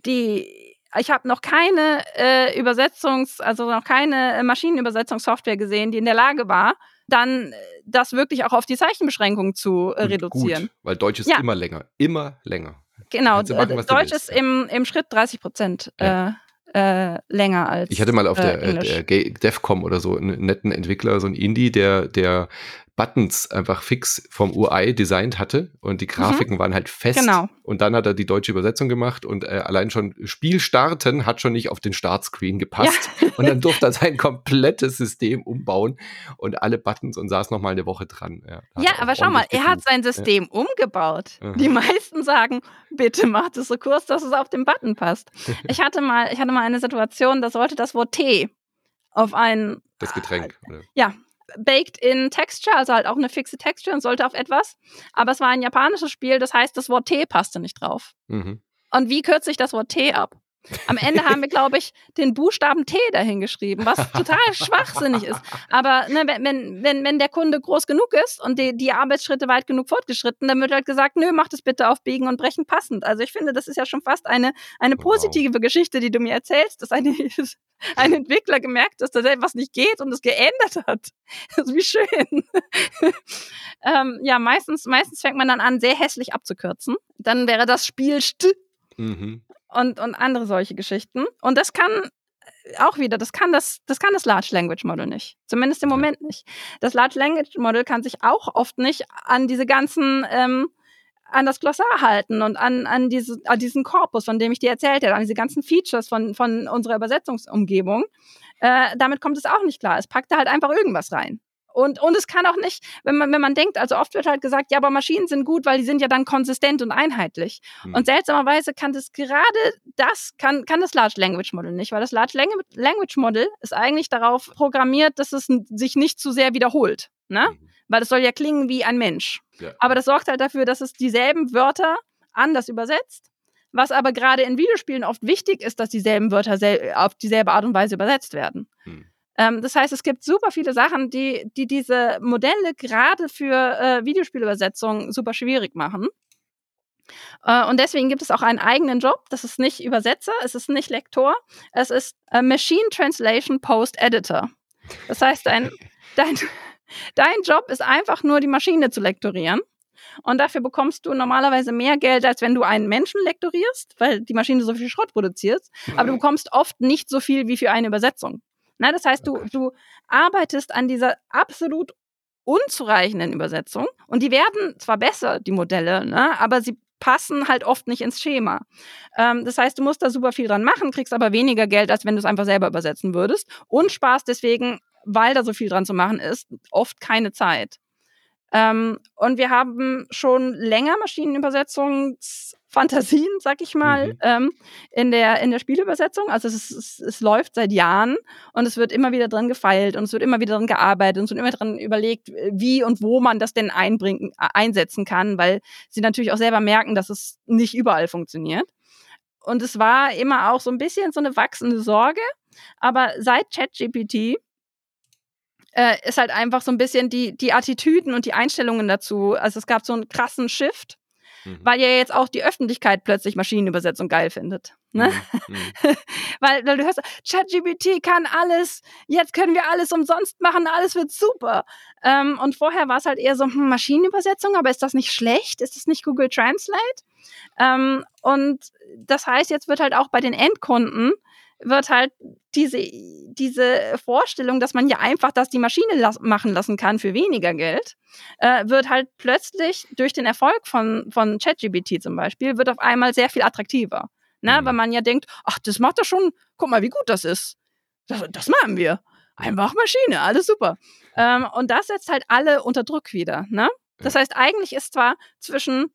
Die, ich habe noch keine äh, Übersetzungs-, also noch keine Maschinenübersetzungssoftware gesehen, die in der Lage war, dann äh, das wirklich auch auf die Zeichenbeschränkung zu äh, reduzieren. Gut, weil Deutsch ist ja. immer länger, immer länger. Genau, machen, Deutsch ist im, im Schritt 30 Prozent ja. äh, äh, länger als. Ich hatte mal auf der, äh, der DEFCOM oder so einen netten Entwickler, so ein Indie, der, der Buttons einfach fix vom UI designt hatte und die Grafiken mhm. waren halt fest. Genau. Und dann hat er die deutsche Übersetzung gemacht und äh, allein schon Spiel starten hat schon nicht auf den Startscreen gepasst. Ja. *laughs* und dann durfte er sein komplettes System umbauen und alle Buttons und saß noch mal eine Woche dran. Ja, ja aber schau mal, er hat sein System ja. umgebaut. Mhm. Die meisten sagen, bitte macht es so kurz, dass es auf den Button passt. *laughs* ich hatte mal, ich hatte mal eine Situation, da sollte das Wort T auf ein das Getränk. Äh, ja, baked in Texture, also halt auch eine fixe Texture und sollte auf etwas. Aber es war ein japanisches Spiel, das heißt, das Wort T passte nicht drauf. Mhm. Und wie kürze ich das Wort T ab? Am Ende haben wir, glaube ich, den Buchstaben T dahingeschrieben, was total schwachsinnig ist. Aber ne, wenn, wenn, wenn der Kunde groß genug ist und die, die Arbeitsschritte weit genug fortgeschritten, dann wird halt gesagt, nö, mach das bitte auf Biegen und Brechen passend. Also ich finde, das ist ja schon fast eine, eine positive wow. Geschichte, die du mir erzählst, dass eine, *laughs* ein Entwickler gemerkt hat, dass etwas nicht geht und es geändert hat. Also *laughs* wie schön. *laughs* ähm, ja, meistens, meistens fängt man dann an, sehr hässlich abzukürzen. Dann wäre das Spiel st mhm und, und andere solche Geschichten. Und das kann äh, auch wieder, das kann das, das kann das Large Language Model nicht. Zumindest im Moment nicht. Das Large Language Model kann sich auch oft nicht an diese ganzen, ähm, an das Glossar halten und an, an, diese, an diesen Korpus, von dem ich dir erzählt habe, an diese ganzen Features von, von unserer Übersetzungsumgebung. Äh, damit kommt es auch nicht klar. Es packt da halt einfach irgendwas rein. Und, und es kann auch nicht, wenn man, wenn man denkt, also oft wird halt gesagt, ja, aber Maschinen sind gut, weil die sind ja dann konsistent und einheitlich. Mhm. Und seltsamerweise kann das gerade das, kann, kann das Large Language Model nicht, weil das Large Language Model ist eigentlich darauf programmiert, dass es sich nicht zu sehr wiederholt. Ne? Mhm. Weil es soll ja klingen wie ein Mensch. Ja. Aber das sorgt halt dafür, dass es dieselben Wörter anders übersetzt. Was aber gerade in Videospielen oft wichtig ist, dass dieselben Wörter auf dieselbe Art und Weise übersetzt werden. Mhm. Ähm, das heißt, es gibt super viele Sachen, die, die diese Modelle gerade für äh, Videospielübersetzungen super schwierig machen. Äh, und deswegen gibt es auch einen eigenen Job. Das ist nicht Übersetzer, es ist nicht Lektor, es ist äh, Machine Translation Post Editor. Das heißt, dein, *laughs* dein, Dein Job ist einfach nur, die Maschine zu lektorieren. Und dafür bekommst du normalerweise mehr Geld, als wenn du einen Menschen lektorierst, weil die Maschine so viel Schrott produziert. Aber du bekommst oft nicht so viel wie für eine Übersetzung. Na, das heißt, du, du arbeitest an dieser absolut unzureichenden Übersetzung und die werden zwar besser, die Modelle, ne, aber sie passen halt oft nicht ins Schema. Ähm, das heißt, du musst da super viel dran machen, kriegst aber weniger Geld, als wenn du es einfach selber übersetzen würdest und sparst deswegen, weil da so viel dran zu machen ist, oft keine Zeit. Ähm, und wir haben schon länger Maschinenübersetzungsfantasien, sag ich mal, mhm. ähm, in, der, in der Spielübersetzung. Also es, es, es, läuft seit Jahren und es wird immer wieder dran gefeilt und es wird immer wieder dran gearbeitet und es wird immer dran überlegt, wie und wo man das denn einbringen, einsetzen kann, weil sie natürlich auch selber merken, dass es nicht überall funktioniert. Und es war immer auch so ein bisschen so eine wachsende Sorge. Aber seit ChatGPT äh, ist halt einfach so ein bisschen die, die Attitüden und die Einstellungen dazu. Also es gab so einen krassen Shift, mhm. weil ja jetzt auch die Öffentlichkeit plötzlich Maschinenübersetzung geil findet. Ne? Mhm. mhm. *laughs* weil, weil, du hörst, ChatGPT kann alles, jetzt können wir alles umsonst machen, alles wird super. Ähm, und vorher war es halt eher so, hm, Maschinenübersetzung, aber ist das nicht schlecht? Ist das nicht Google Translate? Ähm, und das heißt, jetzt wird halt auch bei den Endkunden wird halt diese, diese Vorstellung, dass man ja einfach das die Maschine las machen lassen kann für weniger Geld, äh, wird halt plötzlich durch den Erfolg von, von ChatGPT zum Beispiel, wird auf einmal sehr viel attraktiver. Ne? Mhm. Weil man ja denkt, ach, das macht doch schon, guck mal, wie gut das ist. Das, das machen wir. Einfach Maschine, alles super. Ähm, und das setzt halt alle unter Druck wieder. Ne? Das heißt, eigentlich ist zwar zwischen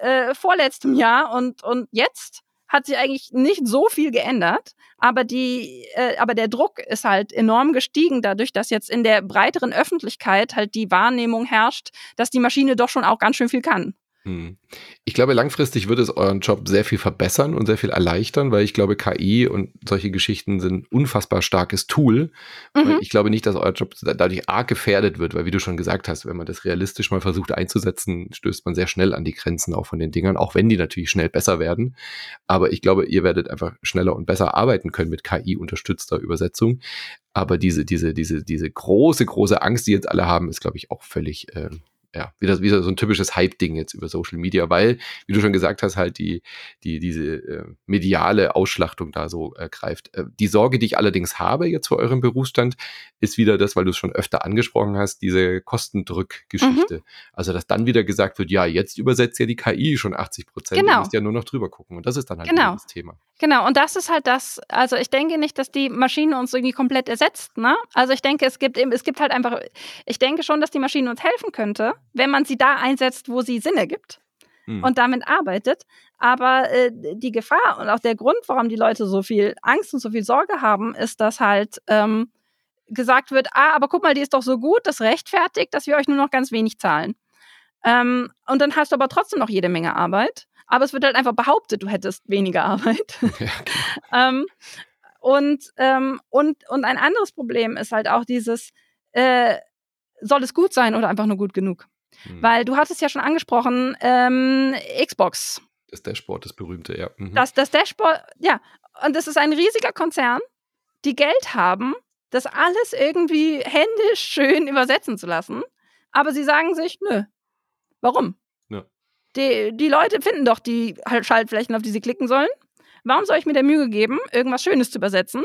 äh, vorletztem Jahr und, und jetzt hat sich eigentlich nicht so viel geändert, aber die, äh, aber der Druck ist halt enorm gestiegen, dadurch, dass jetzt in der breiteren Öffentlichkeit halt die Wahrnehmung herrscht, dass die Maschine doch schon auch ganz schön viel kann. Hm. Ich glaube, langfristig wird es euren Job sehr viel verbessern und sehr viel erleichtern, weil ich glaube, KI und solche Geschichten sind ein unfassbar starkes Tool. Mhm. Ich glaube nicht, dass euer Job dadurch arg gefährdet wird, weil wie du schon gesagt hast, wenn man das realistisch mal versucht einzusetzen, stößt man sehr schnell an die Grenzen auch von den Dingern, auch wenn die natürlich schnell besser werden. Aber ich glaube, ihr werdet einfach schneller und besser arbeiten können mit KI-unterstützter Übersetzung. Aber diese, diese, diese, diese große, große Angst, die jetzt alle haben, ist, glaube ich, auch völlig äh, ja, wieder, wieder so ein typisches Hype-Ding jetzt über Social Media, weil, wie du schon gesagt hast, halt die, die, diese äh, mediale Ausschlachtung da so äh, greift. Äh, die Sorge, die ich allerdings habe jetzt vor eurem Berufsstand, ist wieder das, weil du es schon öfter angesprochen hast, diese Kostendrückgeschichte. Mhm. Also, dass dann wieder gesagt wird, ja, jetzt übersetzt ja die KI schon 80 Prozent, genau. du musst ja nur noch drüber gucken. Und das ist dann halt genau. das Thema. Genau, und das ist halt das, also ich denke nicht, dass die Maschine uns irgendwie komplett ersetzt, ne? Also ich denke, es gibt es gibt halt einfach, ich denke schon, dass die Maschine uns helfen könnte, wenn man sie da einsetzt, wo sie Sinn ergibt hm. und damit arbeitet. Aber äh, die Gefahr und auch der Grund, warum die Leute so viel Angst und so viel Sorge haben, ist, dass halt ähm, gesagt wird, ah, aber guck mal, die ist doch so gut, das rechtfertigt, dass wir euch nur noch ganz wenig zahlen. Ähm, und dann hast du aber trotzdem noch jede Menge Arbeit. Aber es wird halt einfach behauptet, du hättest weniger Arbeit. *laughs* Ja, *laughs* ähm, und, ähm, und, und ein anderes Problem ist halt auch dieses, äh, soll es gut sein oder einfach nur gut genug? Hm. Weil du hattest ja schon angesprochen, ähm, Xbox. Das Dashboard, das berühmte, ja. Mhm. Das, das Dashboard, ja. Und das ist ein riesiger Konzern, die Geld haben, das alles irgendwie händisch schön übersetzen zu lassen. Aber sie sagen sich, nö. Warum? Ja. Die, die Leute finden doch die Schaltflächen, auf die sie klicken sollen. Warum soll ich mir der Mühe geben, irgendwas Schönes zu übersetzen?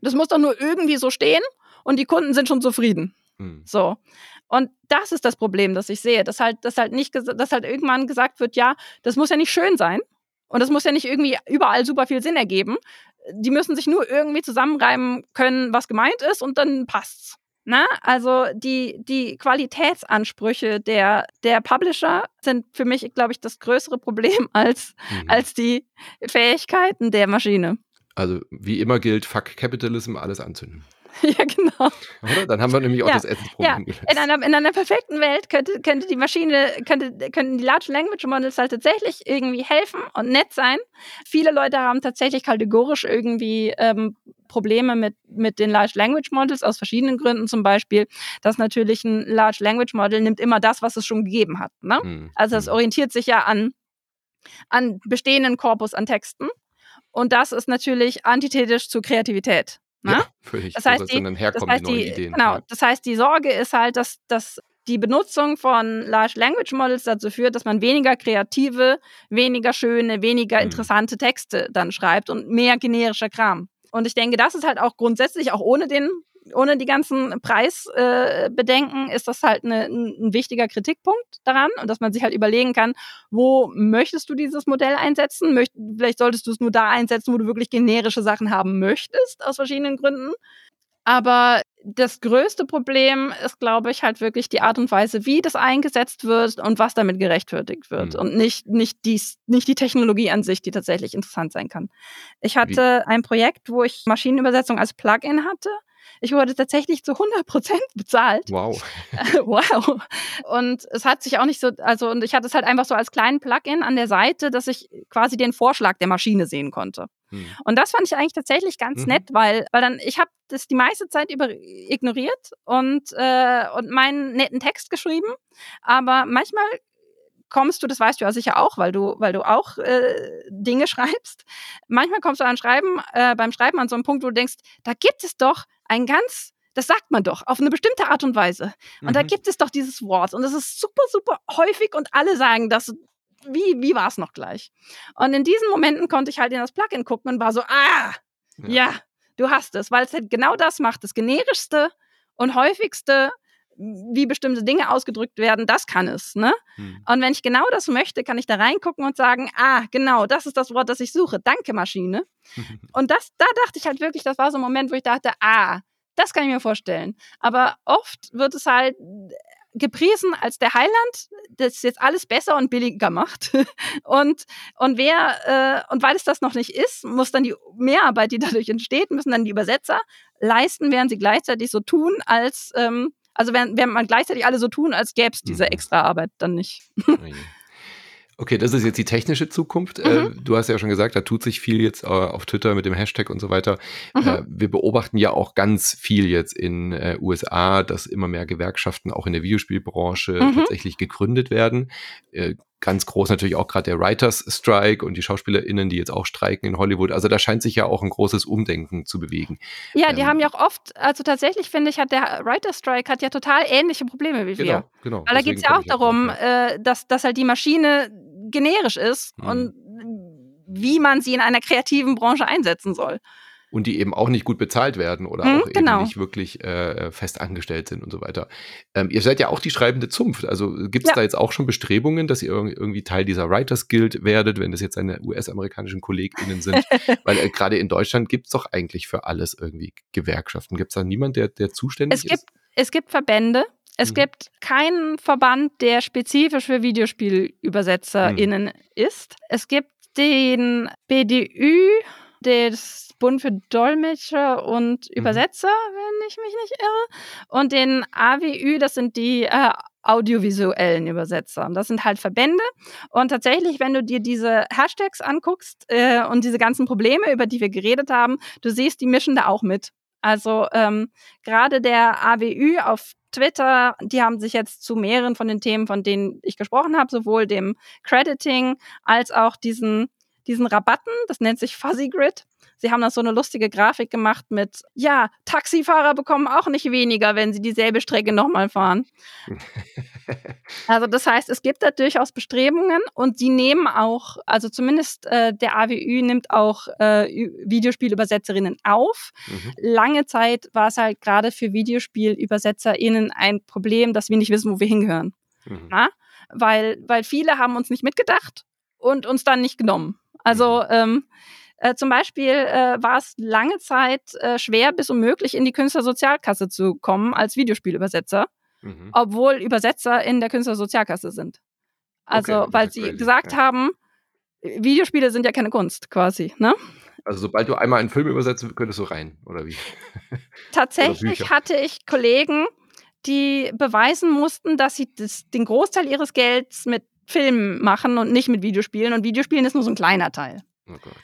Das muss doch nur irgendwie so stehen und die Kunden sind schon zufrieden. Hm. So. Und das ist das Problem, das ich sehe, dass halt, dass halt nicht, dass halt irgendwann gesagt wird, ja, das muss ja nicht schön sein und das muss ja nicht irgendwie überall super viel Sinn ergeben. Die müssen sich nur irgendwie zusammenreimen können, was gemeint ist und dann passt's. Na, also die, die Qualitätsansprüche der, der Publisher sind für mich, glaube ich, das größere Problem *laughs* als, mhm. als die Fähigkeiten der Maschine. Also wie immer gilt, fuck Capitalism, alles anzünden. *laughs* ja, genau. Oder? Dann haben wir nämlich auch ja, das Essensproblem ja. In einer, in einer perfekten Welt könnte, könnte die Maschine, könnte, könnten die Large Language Models halt tatsächlich irgendwie helfen und nett sein. Viele Leute haben tatsächlich kategorisch irgendwie ähm, Probleme mit, mit den Large Language Models aus verschiedenen Gründen. Zum Beispiel, dass natürlich ein Large Language Model nimmt immer das, was es schon gegeben hat. Ne? Mhm. Also es hm. orientiert sich ja an, an bestehenden Korpus an Texten. Und das ist natürlich antithetisch zur Kreativität. Ne? Ja, *laughs* völlig. Das heißt, die, das, heißt die, Ideen, genau, ja. das heißt, die Sorge ist halt, dass, dass die Benutzung von Large Language Models dazu führt, dass man weniger kreative, weniger schöne, weniger mhm. interessante Texte dann schreibt und mehr generischer Kram. Und ich denke, das ist halt auch grundsätzlich, auch ohne den ohne die ganzen Preisbedenken äh, ist das halt eine, ein wichtiger Kritikpunkt daran und dass man sich halt überlegen kann, wo möchtest du dieses Modell einsetzen? Möcht, vielleicht solltest du es nur da einsetzen, wo du wirklich generische Sachen haben möchtest, aus verschiedenen Gründen. Aber das größte Problem ist, glaube ich, halt wirklich die Art und Weise, wie das eingesetzt wird und was damit gerechtfertigt wird. Mhm. Und nicht, nicht, dies, nicht die Technologie an sich, die tatsächlich interessant sein kann. Ich hatte wie? ein Projekt, wo ich Maschinenübersetzung als Plugin hatte. Ich wurde tatsächlich zu 100 Prozent *laughs* bezahlt. Wow. wow. Und es hat sich auch nicht so, also, und ich hatte es halt einfach so als kleinen Plugin an der Seite, dass ich quasi den Vorschlag der Maschine sehen konnte. Hm. Und das fand ich eigentlich tatsächlich ganz mhm. nett, weil, weil dann, ich habe das die meiste Zeit über ignoriert und, äh, und meinen netten Text geschrieben. Aber manchmal kommst du, das weißt du ja sicher auch, weil du, weil du auch äh, Dinge *laughs* schreibst. Manchmal kommst du an Schreiben, äh, beim Schreiben an so einen Punkt, wo du denkst, da gibt es doch ein ganz das sagt man doch auf eine bestimmte Art und Weise. Und mhm. da gibt es doch dieses Wort. Und das ist super, super häufig und alle sagen das. Wie, wie war es noch gleich? Und in diesen Momenten konnte ich halt in das Plugin gucken und war so, ah, ja, ja du hast es, weil es halt genau das macht. Das generischste und häufigste wie bestimmte Dinge ausgedrückt werden, das kann es. Ne? Hm. Und wenn ich genau das möchte, kann ich da reingucken und sagen, ah, genau, das ist das Wort, das ich suche. Danke, Maschine. *laughs* und das, da dachte ich halt wirklich, das war so ein Moment, wo ich dachte, ah, das kann ich mir vorstellen. Aber oft wird es halt gepriesen als der Heiland, das jetzt alles besser und billiger macht. *laughs* und, und wer, äh, und weil es das noch nicht ist, muss dann die Mehrarbeit, die dadurch entsteht, müssen dann die Übersetzer leisten, während sie gleichzeitig so tun, als ähm, also während, während man gleichzeitig alle so tun, als gäbe es diese mhm. extra Arbeit dann nicht. Okay, das ist jetzt die technische Zukunft. Äh, mhm. du hast ja schon gesagt, da tut sich viel jetzt äh, auf Twitter mit dem Hashtag und so weiter. Mhm. Äh, wir beobachten ja auch ganz viel jetzt in USA, dass immer mehr Gewerkschaften auch in der Videospielbranche mhm. tatsächlich gegründet werden ganz groß natürlich auch gerade der Writers Strike und die SchauspielerInnen, die jetzt auch streiken in Hollywood. Also da scheint sich ja auch ein großes Umdenken zu bewegen. Ja, die ähm, haben ja auch oft, also tatsächlich finde ich, hat der Writers Strike hat ja total ähnliche Probleme wie wir. Genau, genau. Weil da geht es ja auch darum, auch, äh, dass, dass halt die Maschine generisch ist hm. und wie man sie in einer kreativen Branche einsetzen soll und die eben auch nicht gut bezahlt werden oder hm, auch genau. eben nicht wirklich äh, fest angestellt sind und so weiter. Ähm, ihr seid ja auch die schreibende Zunft. Also gibt es ja. da jetzt auch schon Bestrebungen, dass ihr irgendwie Teil dieser Writers Guild werdet, wenn das jetzt seine US-amerikanischen KollegInnen sind? *laughs* Weil äh, gerade in Deutschland gibt es doch eigentlich für alles irgendwie Gewerkschaften. Gibt es da niemand, der, der zuständig es gibt, ist? Es gibt Verbände. Es mhm. gibt keinen Verband, der spezifisch für VideospielübersetzerInnen mhm. ist. Es gibt den BDÜ, das Bund für Dolmetscher und mhm. Übersetzer, mhm. wenn ich mich nicht irre. Und den AWÜ, das sind die äh, audiovisuellen Übersetzer. Und das sind halt Verbände. Und tatsächlich, wenn du dir diese Hashtags anguckst äh, und diese ganzen Probleme, über die wir geredet haben, du siehst, die mischen da auch mit. Also ähm, gerade der AWÜ auf Twitter, die haben sich jetzt zu mehreren von den Themen, von denen ich gesprochen habe, sowohl dem Crediting als auch diesen, diesen Rabatten, das nennt sich Fuzzy Grid, Sie haben da so eine lustige Grafik gemacht mit, ja, Taxifahrer bekommen auch nicht weniger, wenn sie dieselbe Strecke nochmal fahren. *laughs* also das heißt, es gibt da durchaus Bestrebungen und sie nehmen auch, also zumindest äh, der AWÜ nimmt auch äh, Videospielübersetzerinnen auf. Mhm. Lange Zeit war es halt gerade für Videospielübersetzerinnen ein Problem, dass wir nicht wissen, wo wir hingehören. Mhm. Weil, weil viele haben uns nicht mitgedacht und uns dann nicht genommen. Also mhm. ähm, äh, zum Beispiel äh, war es lange Zeit äh, schwer bis unmöglich, in die Künstlersozialkasse zu kommen als Videospielübersetzer, mhm. obwohl Übersetzer in der Künstlersozialkasse sind. Also, okay, weil sie gesagt ja. haben, Videospiele sind ja keine Kunst, quasi, ne? Also sobald du einmal einen Film übersetzt, könntest du rein, oder wie? *laughs* Tatsächlich oder hatte ich Kollegen, die beweisen mussten, dass sie das, den Großteil ihres Gelds mit Filmen machen und nicht mit Videospielen. Und Videospielen ist nur so ein kleiner Teil. Oh Gott.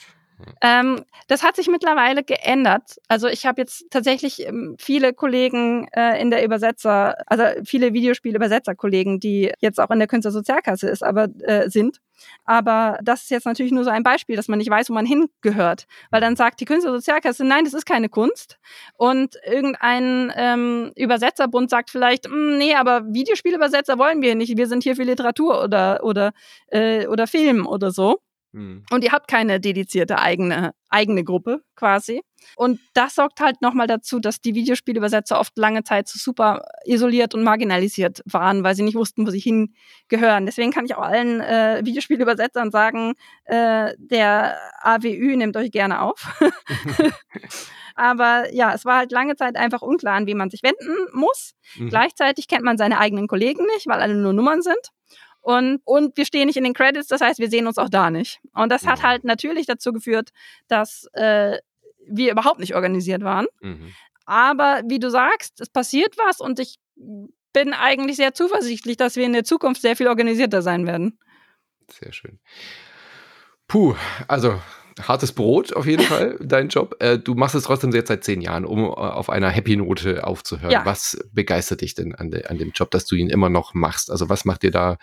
Ähm, das hat sich mittlerweile geändert. Also ich habe jetzt tatsächlich ähm, viele Kollegen äh, in der Übersetzer, also viele Videospielübersetzerkollegen, die jetzt auch in der Künstlersozialkasse ist, aber äh, sind. Aber das ist jetzt natürlich nur so ein Beispiel, dass man nicht weiß, wo man hingehört. Weil dann sagt die Künstlersozialkasse, nein, das ist keine Kunst. Und irgendein ähm, Übersetzerbund sagt vielleicht, hm, nee, aber Videospielübersetzer wollen wir nicht. Wir sind hier für Literatur oder, oder, äh, oder Film oder so. Mhm. Und ihr habt keine dedizierte eigene, eigene Gruppe quasi. Und das sorgt halt nochmal dazu, dass die Videospielübersetzer oft lange Zeit so super isoliert und marginalisiert waren, weil sie nicht wussten, wo sie hingehören. Deswegen kann ich auch allen äh, Videospielübersetzern sagen, äh, der AWÜ nimmt euch gerne auf. *laughs* *laughs* Aber ja, es war halt lange Zeit einfach unklar, an wen man sich wenden muss. Mhm. Gleichzeitig kennt man seine eigenen Kollegen nicht, weil alle nur Nummern sind. Und, und wir stehen nicht in den Credits, das heißt, wir sehen uns auch da nicht. Und das hat halt natürlich dazu geführt, dass äh, wir überhaupt nicht organisiert waren. Mhm. Aber wie du sagst, es passiert was und ich bin eigentlich sehr zuversichtlich, dass wir in der Zukunft sehr viel organisierter sein werden. Sehr schön. Puh, also hartes Brot auf jeden Fall, dein Job. Äh, du machst es trotzdem jetzt seit zehn Jahren, um äh, auf einer Happy Note aufzuhören. Ja. Was begeistert dich denn an, de, an dem Job, dass du ihn immer noch machst? Also was macht dir da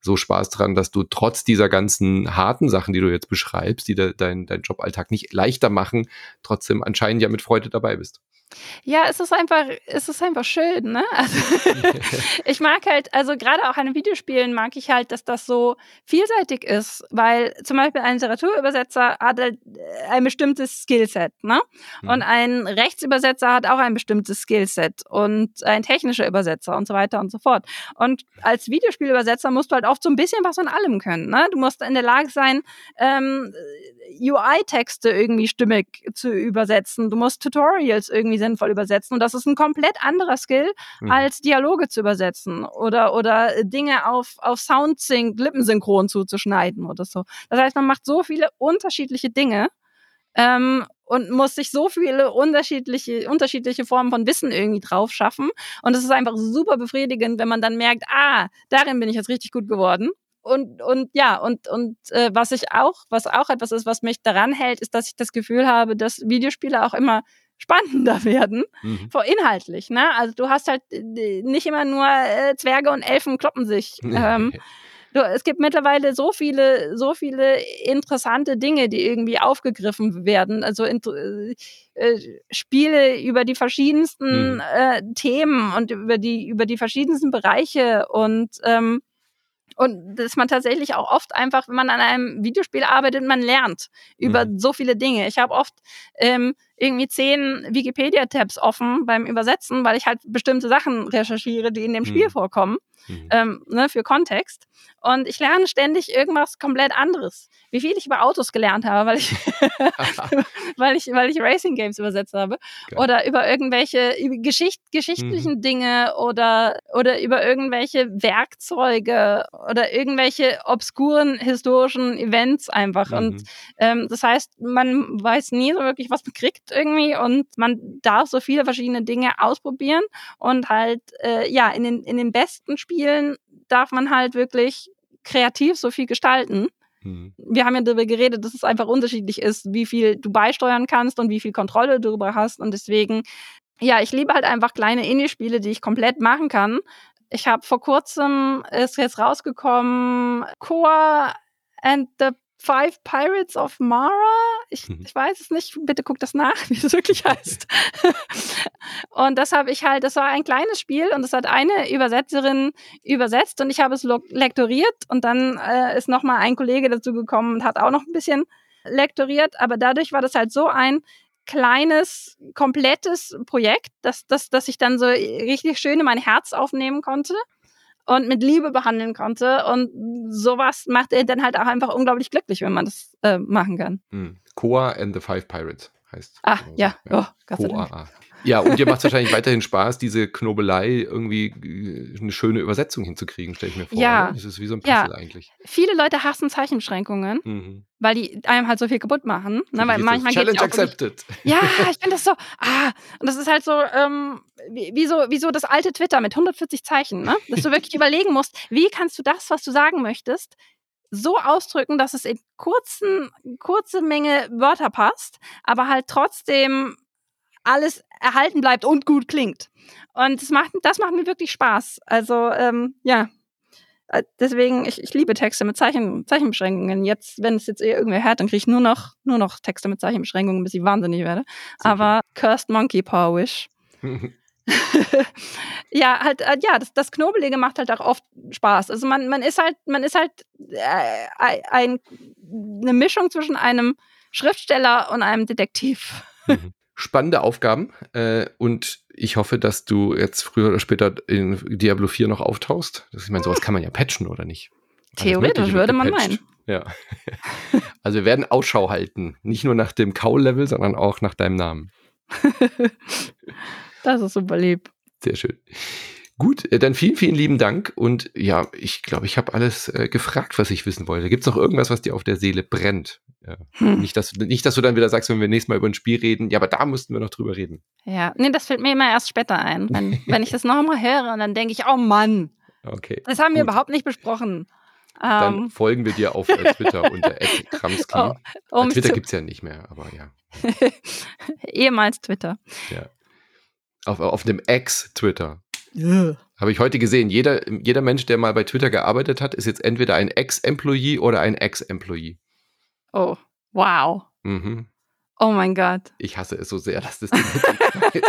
so Spaß dran, dass du trotz dieser ganzen harten Sachen, die du jetzt beschreibst, die de, dein, dein Joballtag nicht leichter machen, trotzdem anscheinend ja mit Freude dabei bist? Ja, es ist einfach, es ist einfach schön, ne? *laughs* Also, *laughs* ich mag halt, also gerade auch an Videospielen mag ich halt, dass das so vielseitig ist, weil zum Beispiel ein Literaturübersetzer hat halt äh, ein bestimmtes Skillset, ne? Mhm. Und ein Rechtsübersetzer hat auch ein bestimmtes Skillset und ein technischer Übersetzer und so weiter und so fort. Und als Videospielübersetzer musst du halt oft so ein bisschen was von allem können, ne? Du musst in der Lage sein, ähm, UI-Texte irgendwie stimmig zu übersetzen. Du musst Tutorials irgendwie sinnvoll übersetzen. Und das ist ein komplett anderer Skill, mhm. als Dialoge zu übersetzen oder, oder Dinge auf, auf Soundsync, Lippensynchron zuzuschneiden oder so. Das heißt, man macht so viele unterschiedliche Dinge. Ähm, und muss sich so viele unterschiedliche, unterschiedliche Formen von Wissen irgendwie drauf schaffen. Und es ist einfach super befriedigend, wenn man dann merkt, ah, darin bin ich jetzt richtig gut geworden und, und ja, und, und äh, was ich auch, was auch etwas ist, was mich daran hält, ist, dass ich das Gefühl habe, dass Videospiele auch immer spannender *laughs* werden, mhm. vor inhaltlich. Ne? Also du hast halt äh, nicht immer nur äh, Zwerge und Elfen kloppen sich. *laughs* ähm, du, es gibt mittlerweile so viele, so viele interessante Dinge, die irgendwie aufgegriffen werden. Also äh, äh, Spiele über die verschiedensten mhm. äh, Themen und über die über die verschiedensten Bereiche und ähm, und dass man tatsächlich auch oft einfach, wenn man an einem Videospiel arbeitet, man lernt über mhm. so viele Dinge. Ich habe oft ähm, irgendwie zehn Wikipedia-Tabs offen beim Übersetzen, weil ich halt bestimmte Sachen recherchiere, die in dem Spiel mhm. vorkommen mhm. ähm, ne, für Kontext. Und ich lerne ständig irgendwas komplett anderes. Wie viel ich über Autos gelernt habe, weil ich, *laughs* *laughs* weil ich, weil ich Racing Games übersetzt habe. Geil. Oder über irgendwelche Geschicht, geschichtlichen mhm. Dinge oder, oder über irgendwelche Werkzeuge oder irgendwelche obskuren historischen Events einfach. Mhm. Und ähm, das heißt, man weiß nie so wirklich, was man kriegt irgendwie und man darf so viele verschiedene Dinge ausprobieren und halt, äh, ja, in den, in den besten Spielen Spielen darf man halt wirklich kreativ so viel gestalten. Mhm. Wir haben ja darüber geredet, dass es einfach unterschiedlich ist, wie viel du beisteuern kannst und wie viel Kontrolle du darüber hast. Und deswegen, ja, ich liebe halt einfach kleine Indie-Spiele, die ich komplett machen kann. Ich habe vor kurzem, ist jetzt rausgekommen, Core and the Five Pirates of Mara. Ich, mhm. ich weiß es nicht, bitte guck das nach, *laughs* wie es wirklich heißt. *laughs* und das habe ich halt, das war ein kleines Spiel und das hat eine Übersetzerin übersetzt und ich habe es lektoriert und dann äh, ist nochmal ein Kollege dazu gekommen und hat auch noch ein bisschen lektoriert, aber dadurch war das halt so ein kleines, komplettes Projekt, dass, dass, dass ich dann so richtig schön in mein Herz aufnehmen konnte und mit Liebe behandeln konnte. Und sowas macht er dann halt auch einfach unglaublich glücklich, wenn man das äh, machen kann. Hm. Koa and the Five Pirates heißt. Ah, ja. ja. Oh, Gott sei Dank. Ja, und dir macht es wahrscheinlich weiterhin Spaß, diese Knobelei irgendwie äh, eine schöne Übersetzung hinzukriegen, stelle ich mir vor. Ja. Oder? Das ist wie so ein Puzzle ja. eigentlich. Viele Leute hassen Zeichenbeschränkungen, mhm. weil die einem halt so viel kaputt machen. Ne? Weil manchmal Challenge accepted. Ja, ich finde das so, ah, und das ist halt so, ähm, wie, wie, so, wie so das alte Twitter mit 140 Zeichen, ne? dass du wirklich *laughs* überlegen musst, wie kannst du das, was du sagen möchtest, so ausdrücken, dass es in kurzen, kurze Menge Wörter passt, aber halt trotzdem alles erhalten bleibt und gut klingt. Und das macht, das macht mir wirklich Spaß. Also, ähm, ja. Äh, deswegen, ich, ich liebe Texte mit Zeichen, Zeichenbeschränkungen. Jetzt, wenn es jetzt eh irgendwer hört, dann kriege ich nur noch, nur noch Texte mit Zeichenbeschränkungen, bis ich wahnsinnig werde. Super. Aber Cursed Monkey Power Wish. *laughs* *laughs* ja, halt, äh, ja, das, das Knobelige macht halt auch oft Spaß. Also man, man ist halt, man ist halt äh, ein, eine Mischung zwischen einem Schriftsteller und einem Detektiv. Mhm. Spannende Aufgaben äh, und ich hoffe, dass du jetzt früher oder später in Diablo 4 noch auftauchst. Das, ich meine, sowas kann man ja patchen, oder nicht? Theoretisch würde man meinen. Ja. *laughs* also wir werden Ausschau halten. Nicht nur nach dem Cow-Level, sondern auch nach deinem Namen. *laughs* Das ist super lieb. Sehr schön. Gut, äh, dann vielen, vielen lieben Dank. Und ja, ich glaube, ich habe alles äh, gefragt, was ich wissen wollte. Gibt es noch irgendwas, was dir auf der Seele brennt? Ja. Hm. Nicht, dass, nicht, dass du dann wieder sagst, wenn wir nächstes Mal über ein Spiel reden, ja, aber da müssten wir noch drüber reden. Ja, nee, das fällt mir immer erst später ein. Wenn, *laughs* wenn ich das nochmal höre und dann denke ich, oh Mann. Okay. Das haben Gut. wir überhaupt nicht besprochen. Dann um. Ähm. folgen wir dir auf äh, *laughs* Twitter unter Kramski. Oh, um Twitter gibt es ja nicht mehr, aber ja. *laughs* Ehemals Twitter. Ja auf, auf dem Ex-Twitter. Yeah. Habe ich heute gesehen. Jeder, jeder Mensch, der mal bei Twitter gearbeitet hat, ist jetzt entweder ein Ex-Employee oder ein Ex-Employee. Oh, wow. Mhm. Oh mein Gott. Ich hasse es so sehr, dass das Ding *laughs*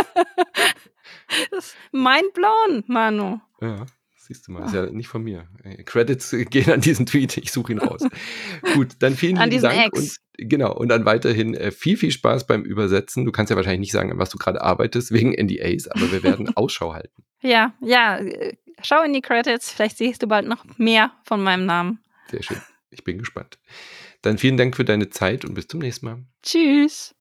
Das ist mind blown, Manu. Ja. Siehst du mal, ist ja nicht von mir. Äh, Credits *laughs* gehen an diesen Tweet, ich suche ihn raus. *laughs* Gut, dann vielen an lieben Dank. Ex. Und, genau, und dann weiterhin äh, viel, viel Spaß beim Übersetzen. Du kannst ja wahrscheinlich nicht sagen, an was du gerade arbeitest, wegen NDAs, aber wir werden *laughs* Ausschau halten. Ja, ja, äh, schau in die Credits, vielleicht siehst du bald noch mehr von meinem Namen. Sehr schön, ich bin gespannt. Dann vielen Dank für deine Zeit und bis zum nächsten Mal. Tschüss.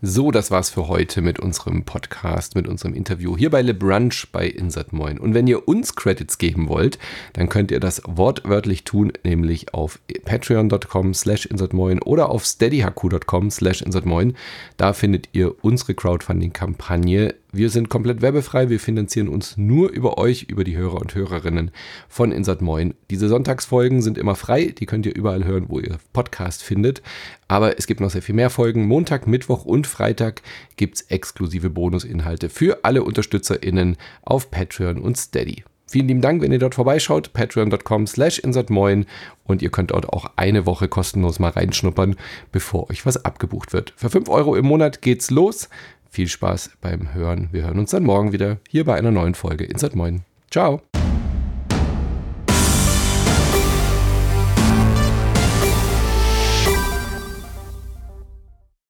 So, das war's für heute mit unserem Podcast, mit unserem Interview hier bei Le Brunch bei Insert Moin. Und wenn ihr uns Credits geben wollt, dann könnt ihr das wortwörtlich tun, nämlich auf patreon.com slash insertmoin oder auf steadyhq.com slash insertmoin. Da findet ihr unsere Crowdfunding-Kampagne wir sind komplett werbefrei. Wir finanzieren uns nur über euch, über die Hörer und Hörerinnen von Insert Moin. Diese Sonntagsfolgen sind immer frei. Die könnt ihr überall hören, wo ihr Podcast findet. Aber es gibt noch sehr viel mehr Folgen. Montag, Mittwoch und Freitag gibt es exklusive Bonusinhalte für alle UnterstützerInnen auf Patreon und Steady. Vielen lieben Dank, wenn ihr dort vorbeischaut. Patreon.com slash insertmoin. Und ihr könnt dort auch eine Woche kostenlos mal reinschnuppern, bevor euch was abgebucht wird. Für 5 Euro im Monat geht's los. Viel Spaß beim Hören. Wir hören uns dann morgen wieder hier bei einer neuen Folge Insert Moin. Ciao.